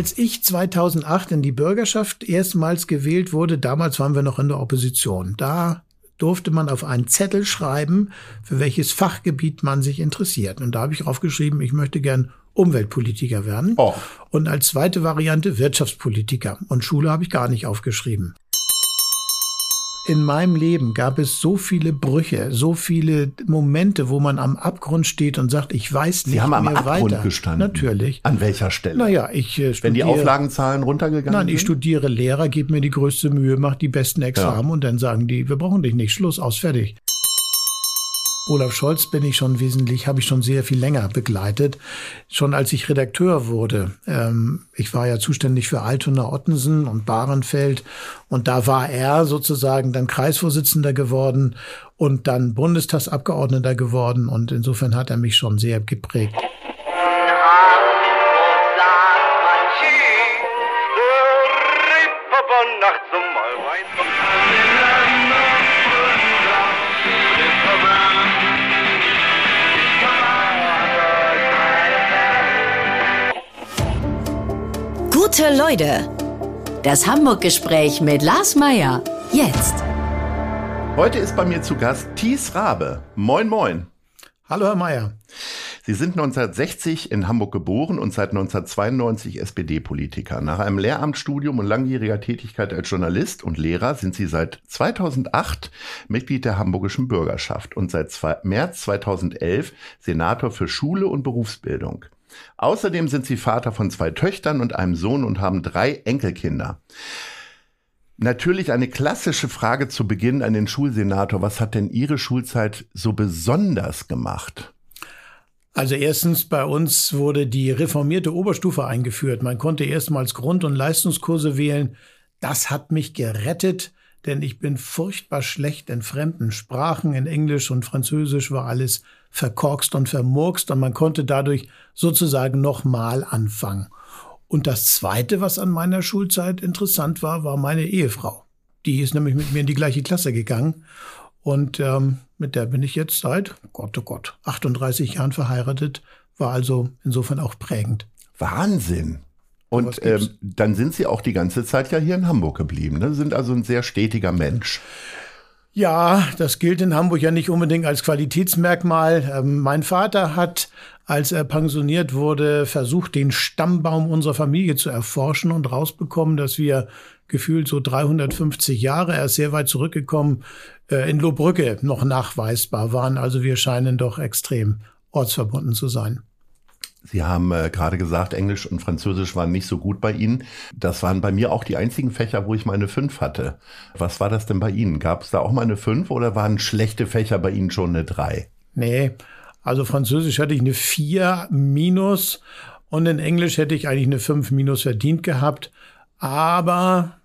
als ich 2008 in die Bürgerschaft erstmals gewählt wurde, damals waren wir noch in der Opposition. Da durfte man auf einen Zettel schreiben, für welches Fachgebiet man sich interessiert. Und da habe ich aufgeschrieben, ich möchte gern Umweltpolitiker werden. Oh. Und als zweite Variante Wirtschaftspolitiker. Und Schule habe ich gar nicht aufgeschrieben in meinem Leben gab es so viele Brüche, so viele Momente, wo man am Abgrund steht und sagt, ich weiß nicht Sie haben am Abgrund weiter. gestanden. Natürlich. An welcher Stelle? Naja, ich äh, studiere, Wenn die Auflagenzahlen runtergegangen Nein, sind? ich studiere Lehrer, gebe mir die größte Mühe, mache die besten Examen Ja. und dann sagen die, wir brauchen dich nicht, Schluss, aus, fertig. Olaf Scholz bin ich schon wesentlich, habe ich schon sehr viel länger begleitet. Schon als ich Redakteur wurde. Ähm, ich war ja zuständig für Altona, Ottensen und Bahrenfeld. Und da war er sozusagen dann Kreisvorsitzender geworden und dann Bundestagsabgeordneter geworden. Und insofern hat er mich schon sehr geprägt. Leute. Das Hamburg-Gespräch mit Lars Meier. Jetzt. Heute ist bei mir zu Gast Thies Rabe. Moin, moin. Hallo, Herr Mayer. Sie sind 1960 in Hamburg geboren und seit 1992 SPD-Politiker. Nach einem Lehramtsstudium und langjähriger Tätigkeit als Journalist und Lehrer sind Sie seit 2008 Mitglied der Hamburgischen Bürgerschaft und seit zwei, März 2011 Senator für Schule und Berufsbildung. Außerdem sind Sie Vater von zwei Töchtern und einem Sohn und haben drei Enkelkinder. Natürlich eine klassische Frage zu Beginn an den Schulsenator. Was hat denn Ihre Schulzeit so besonders gemacht? Also erstens, bei uns wurde die reformierte Oberstufe eingeführt. Man konnte erstmals Grund- und Leistungskurse wählen. Das hat mich gerettet, denn ich bin furchtbar schlecht in fremden Sprachen. In Englisch und Französisch war alles verkorkst und vermurkst und man konnte dadurch sozusagen nochmal anfangen. Und das Zweite, was an meiner Schulzeit interessant war, war meine Ehefrau. Die ist nämlich mit mir in die gleiche Klasse gegangen und ähm, mit der bin ich jetzt seit, Gott, oh Gott, 38 Jahren verheiratet, war also insofern auch prägend. Wahnsinn. Und ähm, dann sind Sie auch die ganze Zeit ja hier in Hamburg geblieben. Ne? Sind also ein sehr stetiger Mensch. Ja, das gilt in Hamburg ja nicht unbedingt als Qualitätsmerkmal. Ähm, mein Vater hat, als er pensioniert wurde, versucht, den Stammbaum unserer Familie zu erforschen und rausbekommen, dass wir gefühlt so 350 Jahre, er ist sehr weit zurückgekommen, äh, in Lohbrücke noch nachweisbar waren. Also wir scheinen doch extrem ortsverbunden zu sein. Sie haben äh, gerade gesagt, Englisch und Französisch waren nicht so gut bei Ihnen. Das waren bei mir auch die einzigen Fächer, wo ich meine fünf hatte. Was war das denn bei Ihnen? Gab es da auch mal eine fünf oder waren schlechte Fächer bei Ihnen schon eine drei? Nee, also Französisch hatte ich eine 4 minus und in Englisch hätte ich eigentlich eine 5 minus verdient gehabt. Aber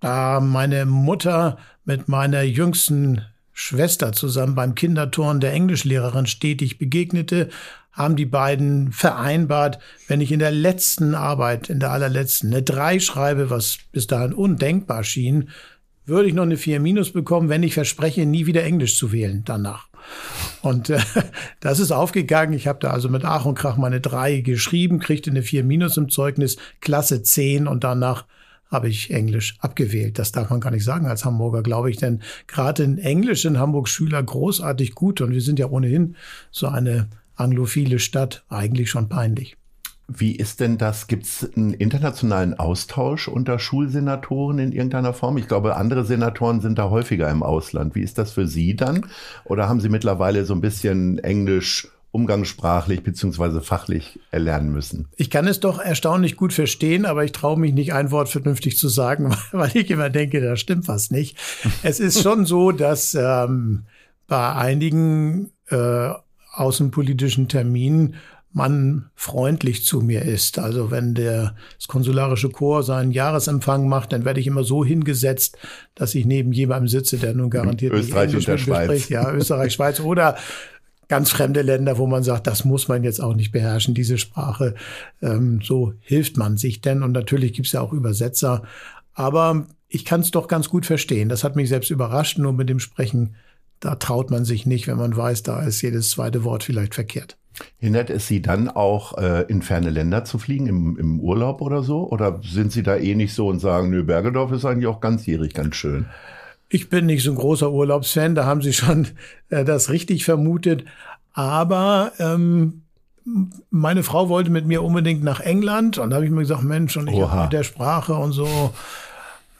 da meine Mutter mit meiner jüngsten Schwester zusammen beim Kinderturnen der Englischlehrerin stetig begegnete, haben die beiden vereinbart, wenn ich in der letzten Arbeit, in der allerletzten, eine 3 schreibe, was bis dahin undenkbar schien, würde ich noch eine 4 minus bekommen, wenn ich verspreche, nie wieder Englisch zu wählen danach. Und äh, das ist aufgegangen. Ich habe da also mit Ach und Krach meine 3 geschrieben, kriegte eine 4 minus im Zeugnis, Klasse 10 und danach habe ich Englisch abgewählt. Das darf man gar nicht sagen als Hamburger, glaube ich, denn gerade in Englisch sind Hamburg Schüler großartig gut und wir sind ja ohnehin so eine anglophile Stadt, eigentlich schon peinlich. Wie ist denn das? Gibt es einen internationalen Austausch unter Schulsenatoren in irgendeiner Form? Ich glaube, andere Senatoren sind da häufiger im Ausland. Wie ist das für Sie dann? Oder haben Sie mittlerweile so ein bisschen Englisch umgangssprachlich beziehungsweise fachlich erlernen müssen? Ich kann es doch erstaunlich gut verstehen, aber ich traue mich nicht, ein Wort vernünftig zu sagen, weil ich immer denke, da stimmt was nicht. Es ist schon so, dass ähm, bei einigen äh, außenpolitischen Terminen man freundlich zu mir ist. Also wenn der, das konsularische Chor seinen Jahresempfang macht, dann werde ich immer so hingesetzt, dass ich neben jemandem sitze, der nun garantiert nicht Österreich Englisch und der Schweiz. spricht. Ja, Österreich, Schweiz oder ganz fremde Länder, wo man sagt, das muss man jetzt auch nicht beherrschen, diese Sprache. Ähm, so hilft man sich denn. Und natürlich gibt's ja auch Übersetzer. Aber ich kann es doch ganz gut verstehen. Das hat mich selbst überrascht. Nur mit dem Sprechen, da traut man sich nicht, wenn man weiß, da ist jedes zweite Wort vielleicht verkehrt. Hindert es Sie dann auch, äh, in ferne Länder zu fliegen, im, im Urlaub oder so? Oder sind Sie da eh nicht so und sagen, nö, Bergedorf ist eigentlich auch ganzjährig ganz schön? Ich bin nicht so ein großer Urlaubsfan, da haben Sie schon äh, das richtig vermutet. Aber ähm, meine Frau wollte mit mir unbedingt nach England und da habe ich mir gesagt, Mensch, und ich mit der Sprache und so.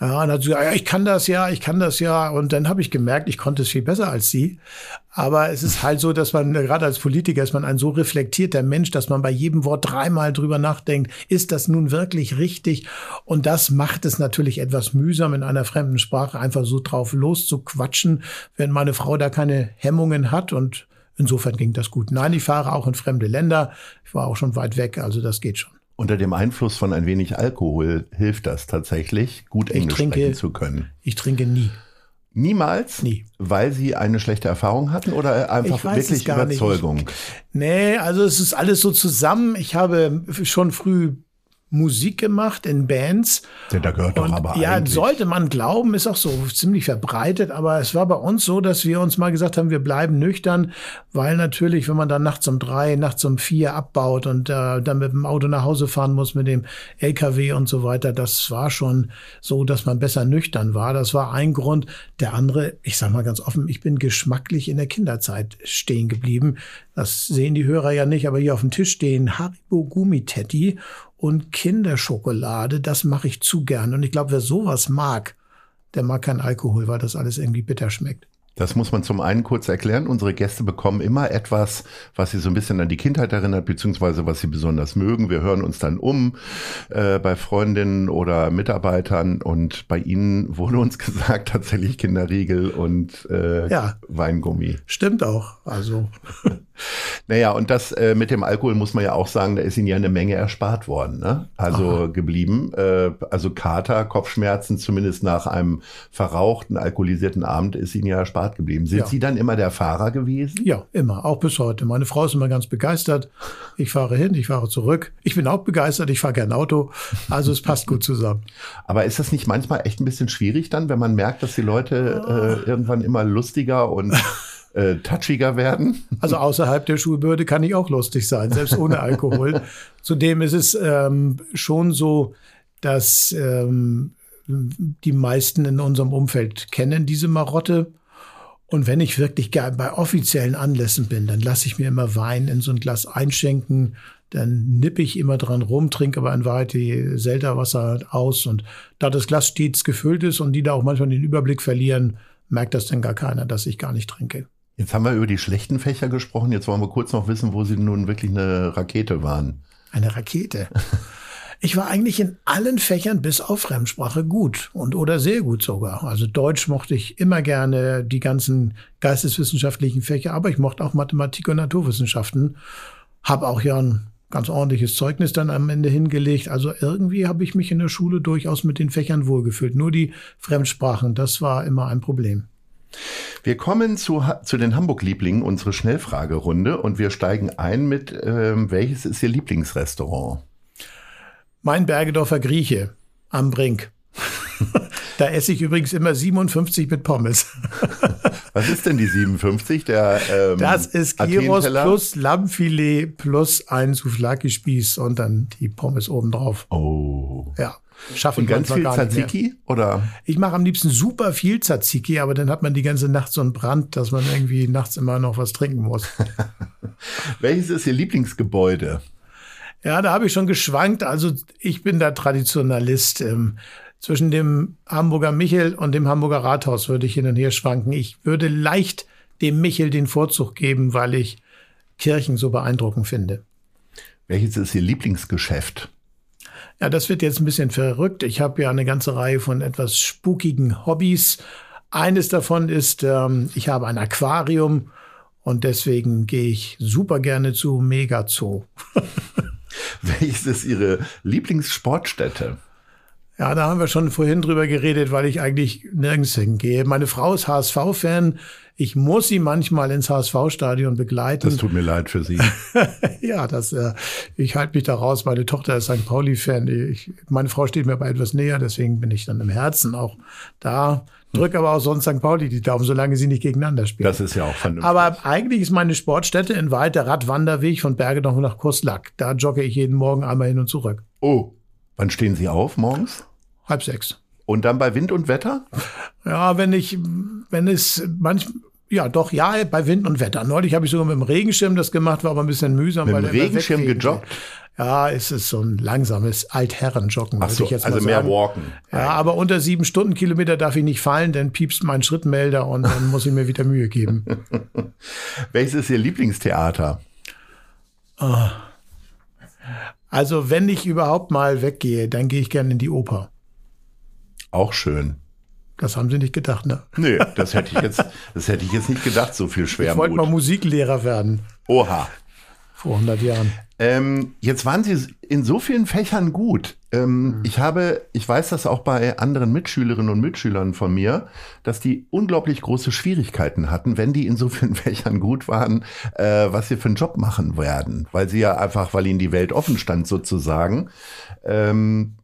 Ja, und hat gesagt, ja, ich kann das ja, ich kann das ja. Und dann habe ich gemerkt, ich konnte es viel besser als sie. Aber es ist halt so, dass man, gerade als Politiker ist man ein so reflektierter Mensch, dass man bei jedem Wort dreimal drüber nachdenkt, ist das nun wirklich richtig? Und das macht es natürlich etwas mühsam, in einer fremden Sprache einfach so drauf loszuquatschen, wenn meine Frau da keine Hemmungen hat und Insofern ging das gut. Nein, ich fahre auch in fremde Länder. Ich war auch schon weit weg, also das geht schon. Unter dem Einfluss von ein wenig Alkohol hilft das tatsächlich, gut Englisch trinke- sprechen zu können. Ich trinke nie. Niemals? Nie. Weil Sie eine schlechte Erfahrung hatten oder einfach wirklich gar nicht. Überzeugung? Nee, also es ist alles so zusammen. Ich habe schon früh Musik gemacht in Bands. Ja, da gehört doch Und aber ja, eigentlich. sollte man glauben, ist auch so ziemlich verbreitet, aber es war bei uns so, dass wir uns mal gesagt haben, wir bleiben nüchtern, weil natürlich, wenn man dann nachts um drei, nachts um vier abbaut und äh, dann mit dem Auto nach Hause fahren muss, mit dem LKW und so weiter, das war schon so, dass man besser nüchtern war. Das war ein Grund. Der andere, ich sag mal ganz offen, ich bin geschmacklich in der Kinderzeit stehen geblieben. Das sehen die Hörer ja nicht, aber hier auf dem Tisch stehen Haribo Gummitetti und Kinderschokolade, das mache ich zu gern. Und ich glaube, wer sowas mag, der mag keinen Alkohol, weil das alles irgendwie bitter schmeckt. Das muss man zum einen kurz erklären. Unsere Gäste bekommen immer etwas, was sie so ein bisschen an die Kindheit erinnert, beziehungsweise was sie besonders mögen. Wir hören uns dann um äh, bei Freundinnen oder Mitarbeitern und bei ihnen wurde uns gesagt, tatsächlich Kinderriegel und äh, Ja. Weingummi. Stimmt auch. Also, Naja, und das äh, mit dem Alkohol muss man ja auch sagen, da ist ihnen ja eine Menge erspart worden, ne? Also geblieben. Äh, also Kater, Kopfschmerzen, zumindest nach einem verrauchten, alkoholisierten Abend ist ihnen ja erspart geblieben. Sind Ja. Sie dann immer der Fahrer gewesen? ja, immer, auch bis heute. Meine Frau ist immer ganz begeistert. Ich fahre hin, ich fahre zurück. Ich bin auch begeistert, ich fahre gern Auto. Also es passt gut zusammen. Aber ist das nicht manchmal echt ein bisschen schwierig dann, wenn man merkt, dass die Leute äh, irgendwann immer lustiger und äh, touchiger werden? Also außerhalb der Schulbürde kann ich auch lustig sein, selbst ohne Alkohol. Zudem ist es ähm, schon so, dass ähm, die meisten in unserem Umfeld kennen diese Marotte. Und wenn ich wirklich bei offiziellen Anlässen bin, dann lasse ich mir immer Wein in so ein Glas einschenken. Dann nippe ich immer dran rum, trinke aber in Wahrheit die Selterwasser aus. Und da das Glas stets gefüllt ist und die da auch manchmal den Überblick verlieren, merkt das dann gar keiner, dass ich gar nicht trinke. Jetzt haben wir über die schlechten Fächer gesprochen. Jetzt wollen wir kurz noch wissen, wo Sie nun wirklich eine Rakete waren. Eine Rakete. Ich war eigentlich in allen Fächern bis auf Fremdsprache gut und oder sehr gut sogar. Also Deutsch mochte ich immer gerne, die ganzen geisteswissenschaftlichen Fächer, aber ich mochte auch Mathematik und Naturwissenschaften. Hab auch ja ein ganz ordentliches Zeugnis dann am Ende hingelegt. Also irgendwie habe ich mich in der Schule durchaus mit den Fächern wohlgefühlt. Nur die Fremdsprachen, das war immer ein Problem. Wir kommen zu, zu den Hamburg-Lieblingen, unsere Schnellfragerunde, und wir steigen ein mit, ähm, welches ist Ihr Lieblingsrestaurant? Mein Bergedorfer Grieche am Brink. da esse ich übrigens immer 57 mit Pommes. Was ist denn die 57? Der, ähm, Das ist Gyros plus Lammfilet plus ein Souflaki-Spieß und dann die Pommes obendrauf. Oh. Ja, schaffe Und ich ganz viel. Tzatziki? Oder? Ich mache am liebsten super viel Tzatziki, aber dann hat man die ganze Nacht so einen Brand, dass man irgendwie nachts immer noch was trinken muss. Welches ist Ihr Lieblingsgebäude? Ja, da habe ich schon geschwankt. Also ich bin da Traditionalist. Ähm, zwischen dem Hamburger Michel und dem Hamburger Rathaus würde ich hin und her schwanken. Ich würde leicht dem Michel den Vorzug geben, weil ich Kirchen so beeindruckend finde. Welches ist Ihr Lieblingsgeschäft? Ja, das wird jetzt ein bisschen verrückt. Ich habe ja eine ganze Reihe von etwas spukigen Hobbys. Eines davon ist, ähm, ich habe ein Aquarium und deswegen gehe ich super gerne zu Megazoo. Welches ist Ihre Lieblingssportstätte? Ja, da haben wir schon vorhin drüber geredet, weil ich eigentlich nirgends hingehe. Meine Frau ist HSV-Fan. Ich muss sie manchmal ins HSV-Stadion begleiten. Das tut mir leid für Sie. ja, das, äh, ich halte mich da raus. Meine Tochter ist St. Pauli-Fan. Meine Frau steht mir aber etwas näher, deswegen bin ich dann im Herzen auch da. Drück aber auch sonst St. Pauli die Daumen, solange sie nicht gegeneinander spielen. Das ist ja auch vernünftig. Aber eigentlich ist meine Sportstätte in Wald der Radwanderweg von Bergedorf nach Kurslack. Da jogge ich jeden Morgen einmal hin und zurück. Oh, wann stehen Sie auf morgens? Halb sechs. Und dann bei Wind und Wetter? Ja, wenn ich, wenn es manchmal, ja, doch, ja, bei Wind und Wetter. Neulich habe ich sogar mit dem Regenschirm das gemacht, war aber ein bisschen mühsam. Mit dem Regenschirm gejoggt? Ja, es ist so ein langsames Altherrenjoggen, würde so, ich jetzt also mal mehr sagen. walken. Ja, aber unter sieben Stundenkilometer darf ich nicht fallen, dann piepst mein Schrittmelder und dann muss ich mir wieder Mühe geben. Welches ist Ihr Lieblingstheater? Also wenn ich überhaupt mal weggehe, dann gehe ich gerne in die Oper. Auch schön. Das haben Sie nicht gedacht, ne? Nee, das hätte ich jetzt, das hätte ich jetzt nicht gedacht, so viel Ich wollte mal Schwermut. Musiklehrer werden Oha. vor 100 Jahren. Ähm, jetzt waren Sie in so vielen Fächern gut. Ähm, Ich habe, ich weiß das auch bei anderen Mitschülerinnen und Mitschülern von mir, dass die unglaublich große Schwierigkeiten hatten, wenn die in so vielen Fächern gut waren, äh, was sie für einen Job machen werden, weil sie ja einfach, weil ihnen die Welt offen stand sozusagen. Ähm,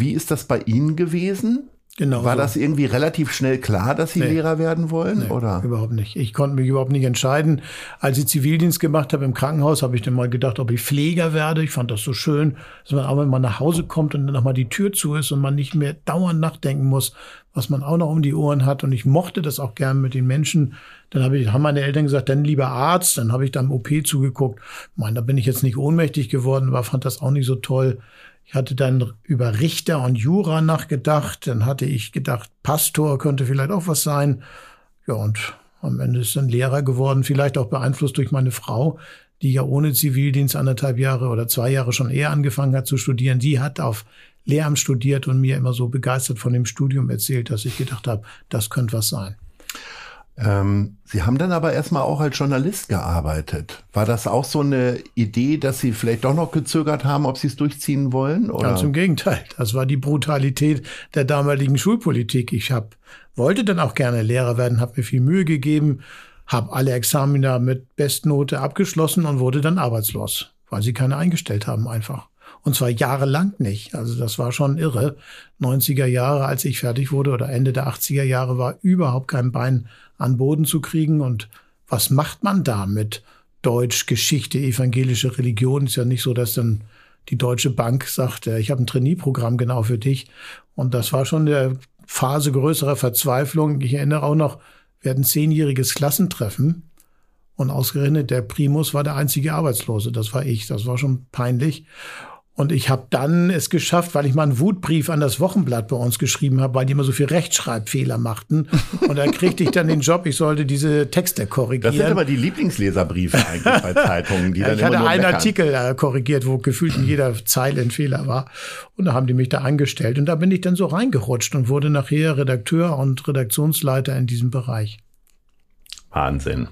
wie ist das bei Ihnen gewesen? Genau. War so. das irgendwie relativ schnell klar, dass Sie Nee. Lehrer werden wollen? Nee, oder? Überhaupt nicht. Ich konnte mich überhaupt nicht entscheiden. Als ich Zivildienst gemacht habe im Krankenhaus, habe ich dann mal gedacht, ob ich Pfleger werde. Ich fand das so schön, dass man auch wenn man nach Hause kommt und dann nochmal die Tür zu ist und man nicht mehr dauernd nachdenken muss, was man auch noch um die Ohren hat. Und ich mochte das auch gern mit den Menschen. Dann habe ich, haben meine Eltern gesagt, dann lieber Arzt. Dann habe ich da im OP zugeguckt. Ich meine, da bin ich jetzt nicht ohnmächtig geworden, aber fand das auch nicht so toll. Ich hatte dann über Richter und Jura nachgedacht. Dann hatte ich gedacht, Pastor könnte vielleicht auch was sein. Ja, und am Ende ist dann Lehrer geworden, vielleicht auch beeinflusst durch meine Frau, die ja ohne Zivildienst anderthalb Jahre oder zwei Jahre schon eher angefangen hat zu studieren. Die hat auf Lehramt studiert und mir immer so begeistert von dem Studium erzählt, dass ich gedacht habe, das könnte was sein. Ähm, Sie haben dann aber erstmal auch als Journalist gearbeitet. War das auch so eine Idee, dass Sie vielleicht doch noch gezögert haben, ob Sie es durchziehen wollen? Oder? Ganz im Gegenteil. Das war die Brutalität der damaligen Schulpolitik. Ich hab, wollte dann auch gerne Lehrer werden, habe mir viel Mühe gegeben, habe alle Examina mit Bestnote abgeschlossen und wurde dann arbeitslos, weil sie keine eingestellt haben einfach. Und zwar jahrelang nicht. Also das war schon irre. 90er Jahre, als ich fertig wurde, oder Ende der 80er Jahre, war überhaupt kein Bein an Boden zu kriegen. Und was macht man da mit Deutsch, Geschichte, evangelische Religion? Ist ja nicht so, dass dann die Deutsche Bank sagt, äh, ich habe ein Trainee-Programm genau für dich. Und das war schon eine Phase größerer Verzweiflung. Ich erinnere auch noch, wir hatten zehnjähriges Klassentreffen. Und ausgerechnet der Primus war der einzige Arbeitslose. Das war ich. Das war schon peinlich. Und ich habe dann es geschafft, weil ich mal einen Wutbrief an das Wochenblatt bei uns geschrieben habe, weil die immer so viel Rechtschreibfehler machten. Und da kriegte ich dann den Job, ich sollte diese Texte korrigieren. Das sind aber die Lieblingsleserbriefe eigentlich bei Zeitungen, die dann ich immer hatte nur einen meckern. Artikel äh, korrigiert, wo gefühlt in jeder Zeile ein Fehler war. Und da haben die mich da eingestellt. Und da bin ich dann so reingerutscht und wurde nachher Redakteur und Redaktionsleiter in diesem Bereich. Wahnsinn.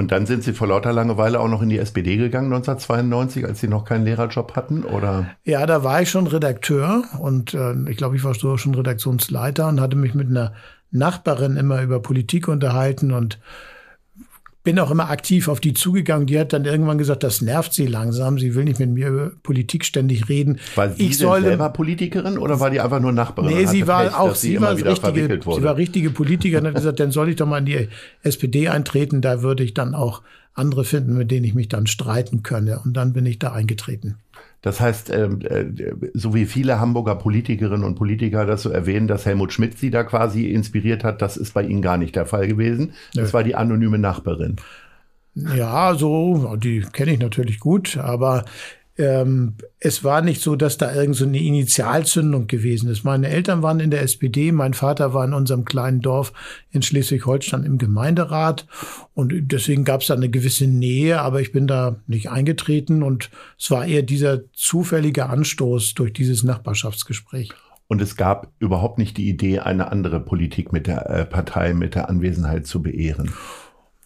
Und dann sind Sie vor lauter Langeweile auch noch in die SPD gegangen 1992, als Sie noch keinen Lehrerjob hatten, oder? Ja, da war ich schon Redakteur und äh, ich glaube, ich war so schon Redaktionsleiter und hatte mich mit einer Nachbarin immer über Politik unterhalten und bin auch immer aktiv auf die zugegangen. Die hat dann irgendwann gesagt, das nervt sie langsam. Sie will nicht mit mir über Politik ständig reden. War sie ich soll selber Politikerin oder war die einfach nur Nachbarin? Nee, sie war Pech, auch, sie, immer war richtige, sie war richtige Politikerin und hat gesagt, dann soll ich doch mal in die SPD eintreten, da würde ich dann auch andere finden, mit denen ich mich dann streiten könne. Und dann bin ich da eingetreten. Das heißt, ähm, äh, so wie viele Hamburger Politikerinnen und Politiker das so erwähnen, dass Helmut Schmidt sie da quasi inspiriert hat, das ist bei Ihnen gar nicht der Fall gewesen. Das war die anonyme Nachbarin. Ja, so, die kenne ich natürlich gut, aber ähm, es war nicht so, dass da irgend so eine Initialzündung gewesen ist. Meine Eltern waren in der SPD, mein Vater war in unserem kleinen Dorf in Schleswig-Holstein im Gemeinderat und deswegen gab es da eine gewisse Nähe, aber ich bin da nicht eingetreten und es war eher dieser zufällige Anstoß durch dieses Nachbarschaftsgespräch. Und es gab überhaupt nicht die Idee, eine andere Politik mit der äh, Partei, mit der Anwesenheit zu beehren.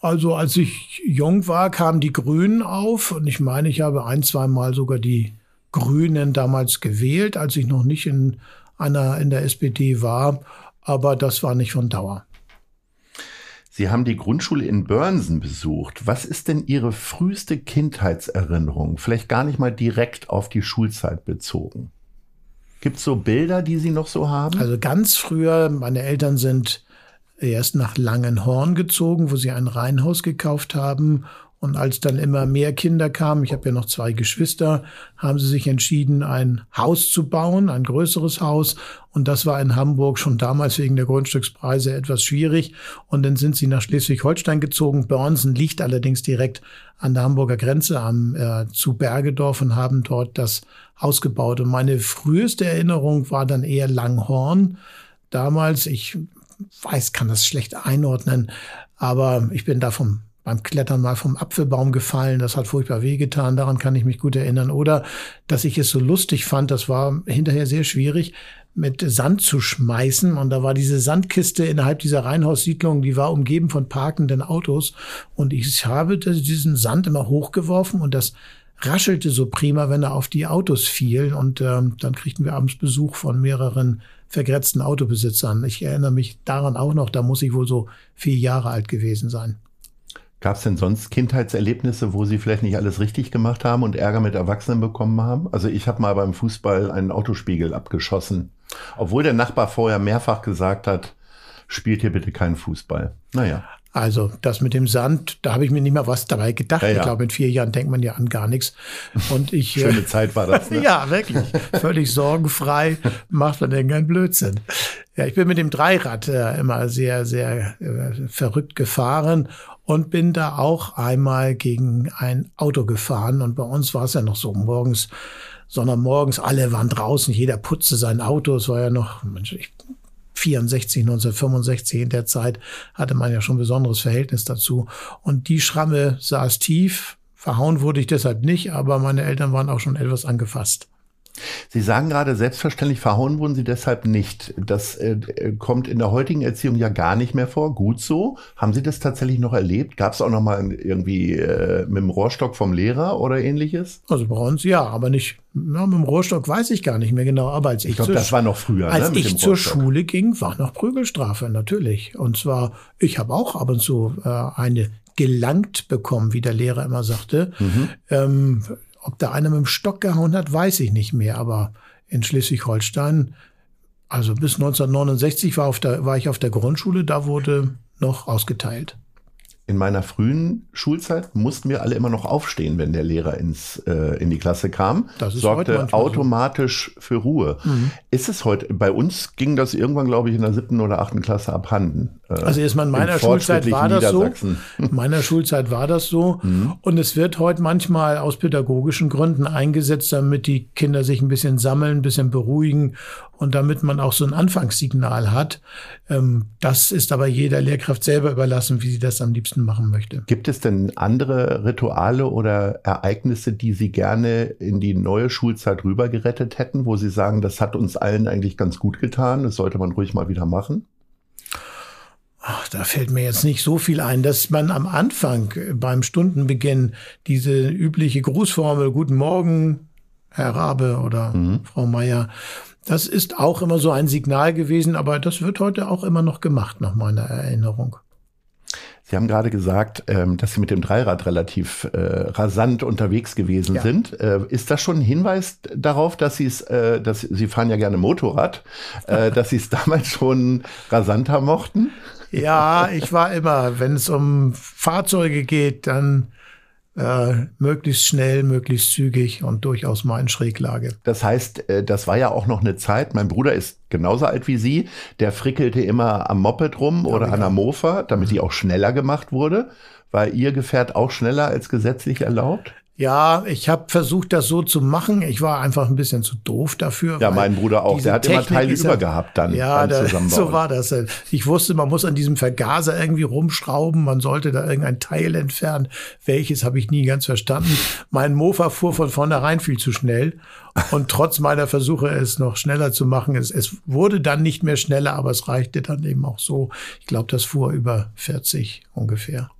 Also als ich jung war, kamen die Grünen auf und ich meine, ich habe ein, zwei Mal sogar die Grünen damals gewählt, als ich noch nicht in einer in der SPD war, aber das war nicht von Dauer. Sie haben die Grundschule in Börnsen besucht. Was ist denn Ihre früheste Kindheitserinnerung? Vielleicht gar nicht mal direkt auf die Schulzeit bezogen. Gibt es so Bilder, die Sie noch so haben? Also ganz früher, meine Eltern sind erst nach Langenhorn gezogen, wo sie ein Reihenhaus gekauft haben und als dann immer mehr Kinder kamen, ich habe ja noch zwei Geschwister, haben sie sich entschieden, ein Haus zu bauen, ein größeres Haus. Und das war in Hamburg schon damals wegen der Grundstückspreise etwas schwierig. Und dann sind sie nach Schleswig-Holstein gezogen. Börnsen liegt allerdings direkt an der Hamburger Grenze am, äh, zu Bergedorf und haben dort das Haus gebaut. Und meine früheste Erinnerung war dann eher Langhorn. Damals, ich weiß, kann das schlecht einordnen, aber ich bin da vom beim Klettern mal vom Apfelbaum gefallen. Das hat furchtbar wehgetan. Daran kann ich mich gut erinnern. Oder dass ich es so lustig fand, das war hinterher sehr schwierig, mit Sand zu schmeißen. Und da war diese Sandkiste innerhalb dieser Reihenhaussiedlung, die war umgeben von parkenden Autos. Und ich habe diesen Sand immer hochgeworfen und das raschelte so prima, wenn er auf die Autos fiel. Und ähm, dann kriegten wir abends Besuch von mehreren vergrätzten Autobesitzern. Ich erinnere mich daran auch noch, da muss ich wohl so vier Jahre alt gewesen sein. Gab es denn sonst Kindheitserlebnisse, wo Sie vielleicht nicht alles richtig gemacht haben und Ärger mit Erwachsenen bekommen haben? Also ich habe mal beim Fußball einen Autospiegel abgeschossen, obwohl der Nachbar vorher mehrfach gesagt hat, spielt hier bitte keinen Fußball. Naja. Also das mit dem Sand, da habe ich mir nicht mal was dabei gedacht. Ja, ja. Ich glaube, in vier Jahren denkt man ja an gar nichts. Und ich schöne äh, Zeit war das. Ne? ja, wirklich, völlig sorgenfrei, macht man irgendeinen Blödsinn. Ja, ich bin mit dem Dreirad äh, immer sehr, sehr äh, verrückt gefahren und bin da auch einmal gegen ein Auto gefahren. Und bei uns war es ja noch so morgens, sondern morgens alle waren draußen, jeder putzte sein Auto. Es war ja noch, Mensch, ich 64, 1965 in der Zeit hatte man ja schon ein besonderes Verhältnis dazu. Und die Schramme saß tief. Verhauen wurde ich deshalb nicht, aber meine Eltern waren auch schon etwas angefasst. Sie sagen gerade, selbstverständlich verhauen wurden Sie deshalb nicht. Das äh, kommt in der heutigen Erziehung ja gar nicht mehr vor. Gut so. Haben Sie das tatsächlich noch erlebt? Gab es auch noch mal irgendwie äh, mit dem Rohrstock vom Lehrer oder ähnliches? Also bei uns ja, aber nicht. Ja, mit dem Rohrstock weiß ich gar nicht mehr genau. Aber als ich, ich glaube, das war noch früher. Als ne, ich zur Schule ging, war noch Prügelstrafe natürlich. Und zwar, ich habe auch ab und zu äh, eine gelangt bekommen, wie der Lehrer immer sagte. Mhm. Ähm, ob da einer mit dem Stock gehauen hat, weiß ich nicht mehr. Aber in Schleswig-Holstein, also bis 1969 war, auf der, war ich auf der Grundschule, da wurde noch ausgeteilt in meiner frühen Schulzeit mussten wir alle immer noch aufstehen, wenn der Lehrer ins, äh, in die Klasse kam. Das ist sorgte automatisch so. für Ruhe. Mhm. Ist es heute, bei uns ging das irgendwann, glaube ich, in der siebten oder achten Klasse abhanden. Äh, also erstmal in meiner Schulzeit war das so. In meiner Schulzeit war das so. Mhm. Und es wird heute manchmal aus pädagogischen Gründen eingesetzt, damit die Kinder sich ein bisschen sammeln, ein bisschen beruhigen und damit man auch so ein Anfangssignal hat. Ähm, das ist aber jeder Lehrkraft selber überlassen, wie sie das am liebsten machen möchte. Gibt es denn andere Rituale oder Ereignisse, die Sie gerne in die neue Schulzeit rübergerettet hätten, wo Sie sagen, das hat uns allen eigentlich ganz gut getan, das sollte man ruhig mal wieder machen? Ach, da fällt mir jetzt nicht so viel ein, dass man am Anfang beim Stundenbeginn diese übliche Grußformel Guten Morgen, Herr Rabe oder mhm. Frau Meier, das ist auch immer so ein Signal gewesen, aber das wird heute auch immer noch gemacht, nach meiner Erinnerung. Sie haben gerade gesagt, ähm, dass Sie mit dem Dreirad relativ äh, rasant unterwegs gewesen ja. sind. Äh, ist das schon ein Hinweis darauf, dass Sie es, äh, dass Sie fahren ja gerne Motorrad, äh, dass Sie es damals schon rasanter mochten? Ja, ich war immer, wenn es um Fahrzeuge geht, dann äh, möglichst schnell, möglichst zügig und durchaus mal in Schräglage. Das heißt, äh, das war ja auch noch eine Zeit, mein Bruder ist genauso alt wie Sie, der frickelte immer am Moped rum ja, oder an der Mofa, damit die auch schneller gemacht wurde. War Ihr Gefährt auch schneller als gesetzlich erlaubt? Ja, ich habe versucht, das so zu machen. Ich war einfach ein bisschen zu doof dafür. Ja, mein Bruder auch. Der hat Technik immer Teile über ja, gehabt dann. Ja, da, so war das. Ich wusste, man muss an diesem Vergaser irgendwie rumschrauben. Man sollte da irgendein Teil entfernen. Welches habe ich nie ganz verstanden. Mein Mofa fuhr von vornherein viel zu schnell. Und trotz meiner Versuche, es noch schneller zu machen, es, es wurde dann nicht mehr schneller, aber es reichte dann eben auch so. Ich glaube, das fuhr über 40 ungefähr.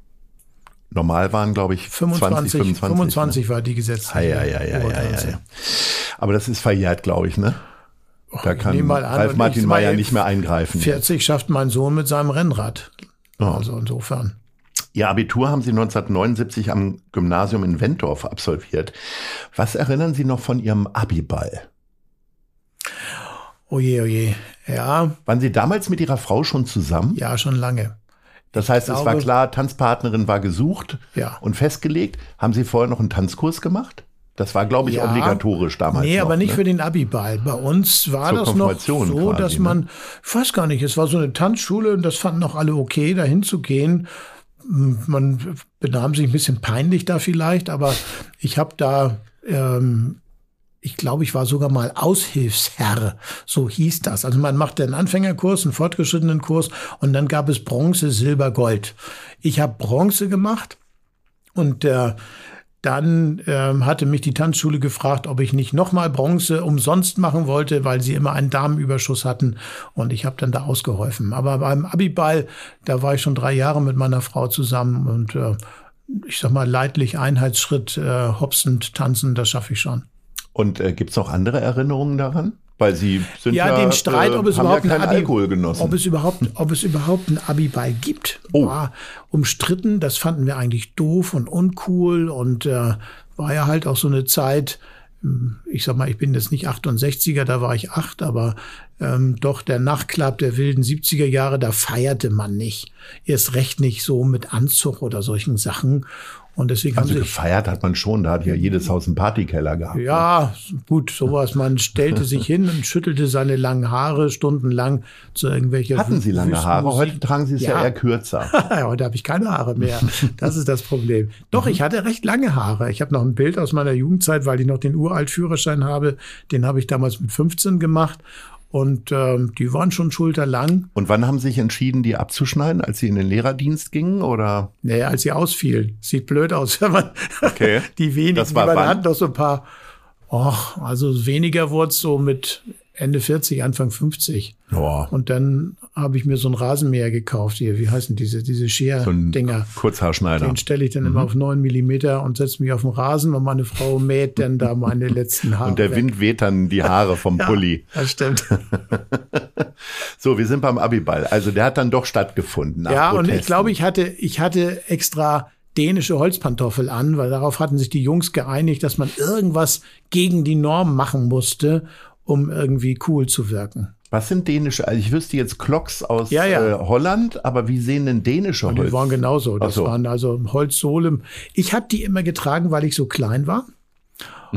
Normal waren, glaube ich, 25, 20, 25. 25 ne? war die gesetzliche. Ja, ja, ja, ja, ja, ja. Aber das ist verjährt, glaube ich, ne? Da ich kann mal an, Ralf Martin Meyer meine, nicht mehr eingreifen. 40 schafft mein Sohn mit seinem Rennrad. Ja. Also insofern. Ihr Abitur haben Sie 1979 am Gymnasium in Wentorf absolviert. Was erinnern Sie noch von Ihrem Abiball? Oje, oje. Ja, Waren Sie damals mit Ihrer Frau schon zusammen? ja, schon lange. Das heißt, es war glaube- klar, Tanzpartnerin war gesucht Ja. und festgelegt. Haben Sie vorher noch einen Tanzkurs gemacht? Das war, glaube ich, Ja. obligatorisch damals. Nee, noch, aber nicht ne? für den Abiball. Bei uns war Zur das noch so, quasi, dass ne? man, ich weiß gar nicht, es war so eine Tanzschule und das fanden auch alle okay, dahin zu gehen. Man benahm sich ein bisschen peinlich da vielleicht, aber ich habe da, ähm, ich glaube, ich war sogar mal Aushilfsherr, so hieß das. Also man machte einen Anfängerkurs, einen fortgeschrittenen Kurs und dann gab es Bronze, Silber, Gold. Ich habe Bronze gemacht und der dann ähm, hatte mich die Tanzschule gefragt, ob ich nicht nochmal Bronze umsonst machen wollte, weil sie immer einen Damenüberschuss hatten. Und ich habe dann da ausgeholfen. Aber beim Abiball, da war ich schon drei Jahre mit meiner Frau zusammen und äh, ich sag mal, leidlich Einheitsschritt, äh, hopsend tanzen, das schaffe ich schon. Und äh, gibt es noch andere Erinnerungen daran? Weil Sie sind ja, Ja, den Streit, äh, ob es überhaupt ja Abi, Alkohol genossen. ob es überhaupt, ob es überhaupt ein Abiball gibt, Oh. war umstritten. Das fanden wir eigentlich doof und uncool und äh, war ja halt auch so eine Zeit. hm, Ich sag mal, ich bin jetzt nicht 68er, da war ich acht, aber ähm, doch der Nachtclub der wilden 70er Jahre, da feierte man nicht. Erst recht nicht so mit Anzug oder solchen Sachen. Und deswegen also haben sich gefeiert hat man schon, da hat ja jedes Haus einen Partykeller gehabt. ne? ja, gut, sowas. Man stellte sich hin und schüttelte seine langen Haare stundenlang zu irgendwelcher Hatten Sie lange Haare? Wüstenmusik. Heute tragen Sie es ja, Ja. eher kürzer. Heute habe ich keine Haare mehr. Das ist das Problem. Doch, ich hatte recht lange Haare. Ich habe noch ein Bild aus meiner Jugendzeit, weil ich noch den Uralt-Führerschein habe. Den habe ich damals mit 15 gemacht. Und ähm, die waren schon schulterlang. Und wann haben Sie sich entschieden, die abzuschneiden, als Sie in den Lehrerdienst gingen? Oder Naja, als sie ausfielen. Sieht blöd aus, wenn man Okay. die wenigen, Das war die man wann? hat, noch so ein paar. Och, also weniger wurde es so mit Ende 40, Anfang 50. ja, Und dann habe ich mir so ein Rasenmäher gekauft hier. Wie heißen diese, diese so Scherdinger? Kurzhaarschneider. Den stelle ich dann immer auf 9 Millimeter und setze mich auf den Rasen und meine Frau mäht dann da meine letzten Haare. Und der weg. Wind weht dann die Haare vom ja, Pulli. Das stimmt. So, wir sind beim Abiball. Also der hat dann doch stattgefunden. ja, und ich glaube, ich hatte, ich hatte extra dänische Holzpantoffel an, weil darauf hatten sich die Jungs geeinigt, dass man irgendwas gegen die Norm machen musste, um irgendwie cool zu wirken. Was sind dänische? Also ich wüsste jetzt Clocks aus Ja, ja. Äh, Holland, aber wie sehen denn dänische Und Holz? die waren genauso. Das so. waren also Holzsohle. Ich habe die immer getragen, weil ich so klein war.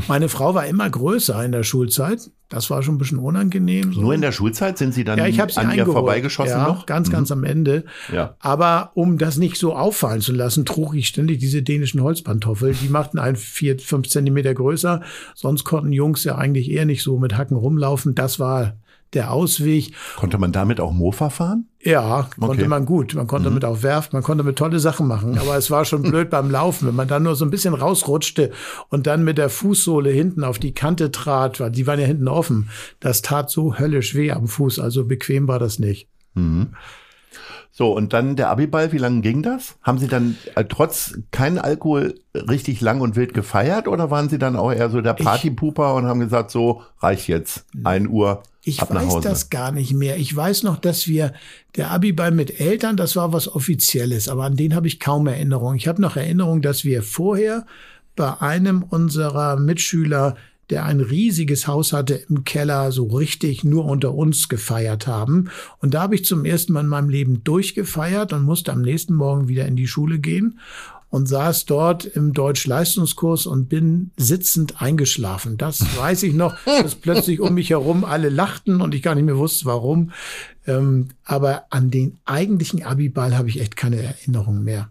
Meine Frau war immer größer in der Schulzeit. Das war schon ein bisschen unangenehm. So. Nur in der Schulzeit sind Sie dann ja, ich an ihr eingeholt. vorbeigeschossen ja, noch? Mhm. Ganz, ganz am Ende. Ja. Aber um das nicht so auffallen zu lassen, trug ich ständig diese dänischen Holzpantoffeln. Die machten einen vier, fünf Zentimeter größer. Sonst konnten Jungs ja eigentlich eher nicht so mit Hacken rumlaufen. Das war der Ausweg. Konnte man damit auch Mofa fahren? Ja, konnte Okay. man gut. Man konnte mit auch werfen, man konnte mit tolle Sachen machen. Aber es war schon blöd beim Laufen, wenn man dann nur so ein bisschen rausrutschte und dann mit der Fußsohle hinten auf die Kante trat, weil die waren ja hinten offen. Das tat so höllisch weh am Fuß, also bequem war das nicht. So, und dann der Abiball, wie lange ging das? Haben Sie dann äh, trotz kein Alkohol richtig lang und wild gefeiert oder waren Sie dann auch eher so der Partypuper und haben gesagt, so reicht jetzt, ein Uhr Ich ab weiß das gar nicht mehr. Ich weiß noch, dass wir der Abiball mit Eltern, das war was Offizielles, aber an den habe ich kaum Erinnerung. Ich habe noch Erinnerung, dass wir vorher bei einem unserer Mitschüler, der ein riesiges Haus hatte im Keller, so richtig nur unter uns gefeiert haben. Und da habe ich zum ersten Mal in meinem Leben durchgefeiert und musste am nächsten Morgen wieder in die Schule gehen und saß dort im Deutsch-Leistungskurs und bin sitzend eingeschlafen. Das weiß ich noch, dass plötzlich um mich herum alle lachten und ich gar nicht mehr wusste, warum. Ähm, aber an den eigentlichen Abiball habe ich echt keine Erinnerung mehr.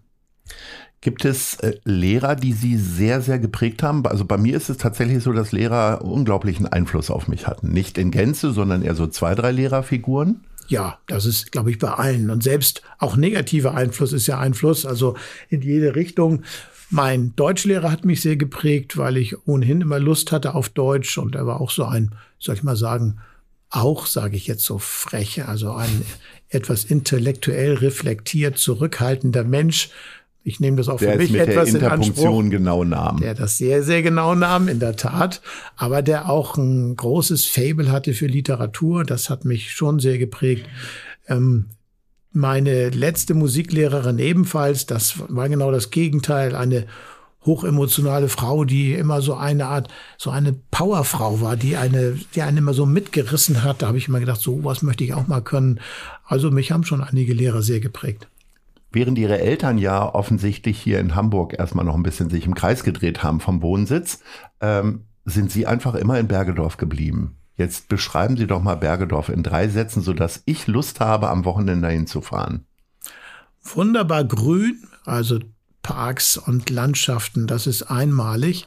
Gibt es äh, Lehrer, die Sie sehr, sehr geprägt haben? Also bei mir ist es tatsächlich so, dass Lehrer unglaublichen Einfluss auf mich hatten. Nicht in Gänze, sondern eher so zwei, drei Lehrerfiguren. Ja, das ist, glaube ich, bei allen. Und selbst auch negativer Einfluss ist ja Einfluss, also in jede Richtung. Mein Deutschlehrer hat mich sehr geprägt, weil ich ohnehin immer Lust hatte auf Deutsch und er war auch so ein, soll ich mal sagen, auch, sage ich jetzt so frech, also ein etwas intellektuell reflektiert, zurückhaltender Mensch. Ich nehme das auch der für mich mit etwas der Interpunktion in Anspruch, genau nahm. Der das sehr, sehr genau nahm, in der Tat. Aber der auch ein großes Fable hatte für Literatur. Das hat mich schon sehr geprägt. Ähm, meine letzte Musiklehrerin ebenfalls, das war genau das Gegenteil, eine hochemotionale Frau, die immer so eine Art, so eine Powerfrau war, die eine, die einen immer so mitgerissen hat. Da habe ich immer gedacht, so was möchte ich auch mal können. Also mich haben schon einige Lehrer sehr geprägt. Während Ihre Eltern ja offensichtlich hier in Hamburg erstmal noch ein bisschen sich im Kreis gedreht haben vom Wohnsitz, ähm, sind Sie einfach immer in Bergedorf geblieben. Jetzt beschreiben Sie doch mal Bergedorf in drei Sätzen, sodass ich Lust habe, am Wochenende dahin zu fahren. Wunderbar grün, also Parks und Landschaften, das ist einmalig.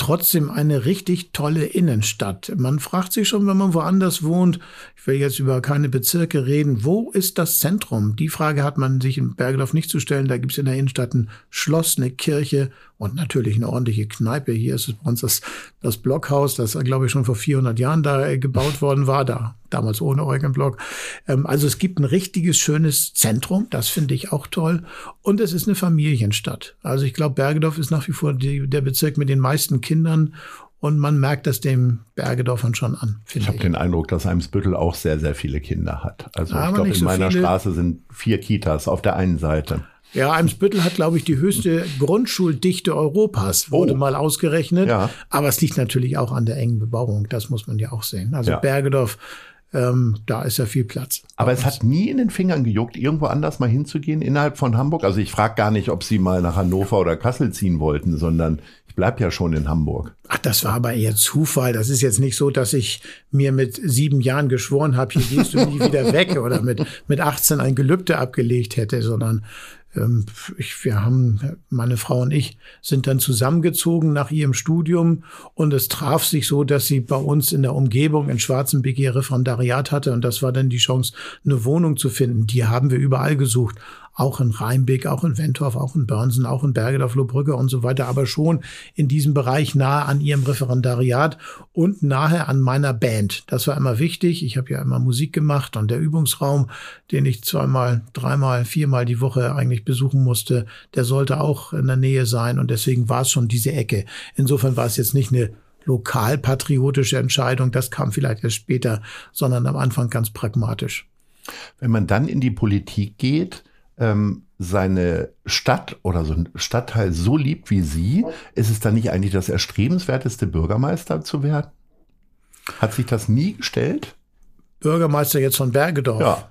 Trotzdem eine richtig tolle Innenstadt. Man fragt sich schon, wenn man woanders wohnt, ich will jetzt über keine Bezirke reden, wo ist das Zentrum? Die Frage hat man sich in Bergedorf nicht zu stellen. Da gibt es in der Innenstadt ein Schloss, eine Kirche und natürlich eine ordentliche Kneipe. Hier ist es bei uns das, das Blockhaus, das, glaube ich, schon vor 400 Jahren da äh, gebaut worden war, da damals ohne Eugen Block. Ähm, also es gibt ein richtiges, schönes Zentrum, das finde ich auch toll. Und es ist eine Familienstadt. Also ich glaube, Bergedorf ist nach wie vor die, der Bezirk mit den meisten Kindern und man merkt das dem Bergedorfern schon an. Ich habe den Eindruck, dass Eimsbüttel auch sehr, sehr viele Kinder hat. Also Aber ich glaube, in so meiner viele. Straße sind vier Kitas auf der einen Seite. Ja, Eimsbüttel hat, glaube ich, die höchste Grundschuldichte Europas, wurde oh. mal ausgerechnet. Ja. Aber es liegt natürlich auch an der engen Bebauung. Das muss man ja auch sehen. Also ja. Bergedorf ähm, da ist ja viel Platz. Aber es hat nie in den Fingern gejuckt, irgendwo anders mal hinzugehen innerhalb von Hamburg. Also ich frage gar nicht, ob Sie mal nach Hannover oder Kassel ziehen wollten, sondern ich bleib ja schon in Hamburg. Ach, das war aber eher Zufall. Das ist jetzt nicht so, dass ich mir mit sieben Jahren geschworen habe, hier gehst du nie wieder weg oder mit, mit 18 ein Gelübde abgelegt hätte, sondern ähm, ich, wir haben, meine Frau und ich sind dann zusammengezogen nach ihrem Studium und es traf sich so, dass sie bei uns in der Umgebung in Schwarzenbeck ihr Referendariat hatte und das war dann die Chance, eine Wohnung zu finden. Die haben wir überall gesucht auch in Rheinbeck, auch in Wentorf, auch in Börnsen, auch in Bergedorf, Lohbrücke und so weiter, aber schon in diesem Bereich nahe an ihrem Referendariat und nahe an meiner Band. Das war immer wichtig. Ich habe ja immer Musik gemacht und der Übungsraum, den ich zweimal, dreimal, viermal die Woche eigentlich besuchen musste, der sollte auch in der Nähe sein und deswegen war es schon diese Ecke. Insofern war es jetzt nicht eine lokalpatriotische Entscheidung, das kam vielleicht erst später, sondern am Anfang ganz pragmatisch. Wenn man dann in die Politik geht, ähm, seine Stadt oder so ein Stadtteil so liebt wie Sie, ist es dann nicht eigentlich das erstrebenswerteste, Bürgermeister zu werden? Hat sich das nie gestellt? Bürgermeister jetzt von Bergedorf? Ja.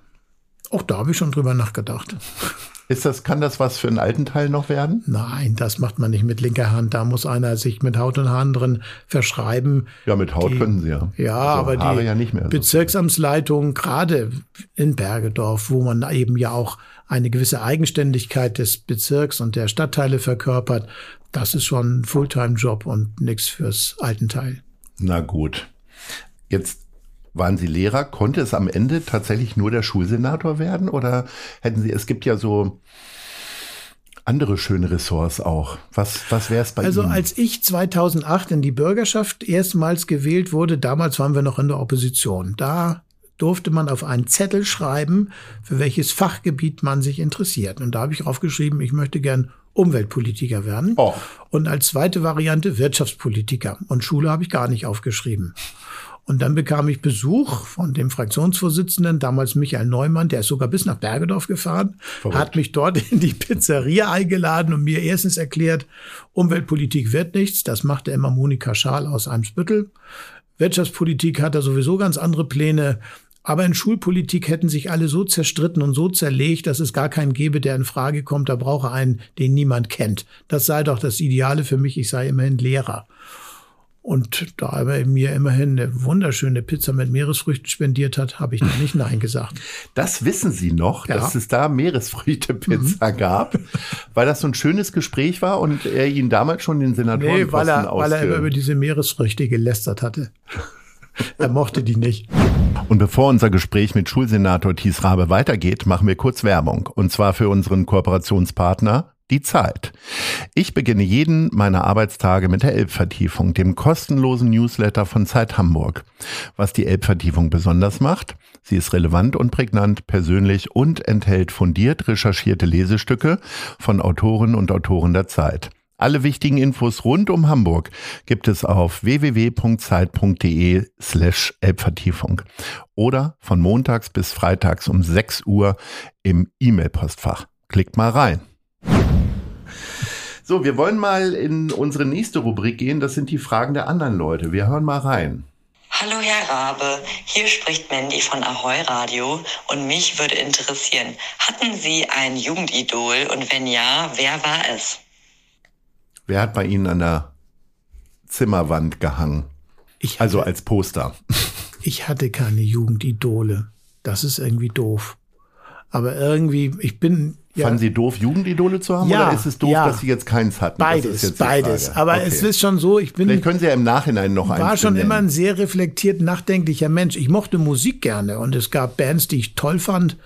Auch da habe ich schon drüber nachgedacht. Ist das, kann das was für einen alten Teil noch werden? Nein, das macht man nicht mit linker Hand. Da muss einer sich mit Haut und Haaren drin verschreiben. Ja, mit Haut die, können sie ja. Ja, also aber Haare die ja nicht mehr Bezirksamtsleitung, gerade in Bergedorf, wo man eben ja auch eine gewisse Eigenständigkeit des Bezirks und der Stadtteile verkörpert, das ist schon ein Fulltime-Job und nichts fürs alten Teil. Na gut. Jetzt waren Sie Lehrer? Konnte es am Ende tatsächlich nur der Schulsenator werden? Oder hätten Sie, es gibt ja so andere schöne Ressorts auch. Was, was wäre es bei also, Ihnen? Also als ich 2008 in die Bürgerschaft erstmals gewählt wurde, damals waren wir noch in der Opposition. Da durfte man auf einen Zettel schreiben, für welches Fachgebiet man sich interessiert. Und da habe ich aufgeschrieben, ich möchte gern Umweltpolitiker werden. Oh. Und als zweite Variante Wirtschaftspolitiker. Und Schule habe ich gar nicht aufgeschrieben. Und dann bekam ich Besuch von dem Fraktionsvorsitzenden, damals Michael Neumann, der ist sogar bis nach Bergedorf gefahren, Verrückt. hat mich dort in die Pizzeria eingeladen und mir erstens erklärt, Umweltpolitik wird nichts, das machte immer Monika Schaal aus Eimsbüttel. Wirtschaftspolitik hat er sowieso ganz andere Pläne. Aber in Schulpolitik hätten sich alle so zerstritten und so zerlegt, dass es gar keinen gäbe, der in Frage kommt. Da brauche einen, den niemand kennt. Das sei doch das Ideale für mich. Ich sei immerhin Lehrer. Und da er mir immerhin eine wunderschöne Pizza mit Meeresfrüchten spendiert hat, habe ich nicht Nein gesagt. Das wissen Sie noch, ja. dass es da Meeresfrüchte-Pizza mhm. gab, weil das so ein schönes Gespräch war und er Ihnen damals schon den Senatoren nee, weil er, weil er immer über diese Meeresfrüchte gelästert hatte. er mochte die nicht. Und bevor unser Gespräch mit Schulsenator Thies Rabe weitergeht, machen wir kurz Werbung. Und zwar für unseren Kooperationspartner die Zeit. Ich beginne jeden meiner Arbeitstage mit der Elbvertiefung, dem kostenlosen Newsletter von Zeit Hamburg. Was die Elbvertiefung besonders macht, sie ist relevant und prägnant, persönlich und enthält fundiert recherchierte Lesestücke von Autoren und Autoren der Zeit. Alle wichtigen Infos rund um Hamburg gibt es auf www.zeit.de slash Elbvertiefung oder von montags bis freitags um 6 Uhr im E-Mail-Postfach. Klickt mal rein. So, wir wollen mal in unsere nächste Rubrik gehen. Das sind die Fragen der anderen Leute. Wir hören mal rein. Hallo Herr Rabe, hier spricht Mandy von Ahoy Radio und mich würde interessieren, hatten Sie ein Jugendidol und wenn ja, wer war es? Wer hat bei Ihnen an der Zimmerwand gehangen? Ich Also hatte, als Poster. ich hatte keine Jugendidole. Das ist irgendwie doof. Aber irgendwie, ich bin ja Fanden Sie doof, Jugendidole zu haben? Ja, oder ist es doof, ja. dass Sie jetzt keins hatten? Beides, beides. Aber Okay. es ist schon so, ich bin Vielleicht können Sie ja im Nachhinein noch eins war schon benennen. immer ein sehr reflektiert, nachdenklicher Mensch. Ich mochte Musik gerne und es gab Bands, die ich toll fand.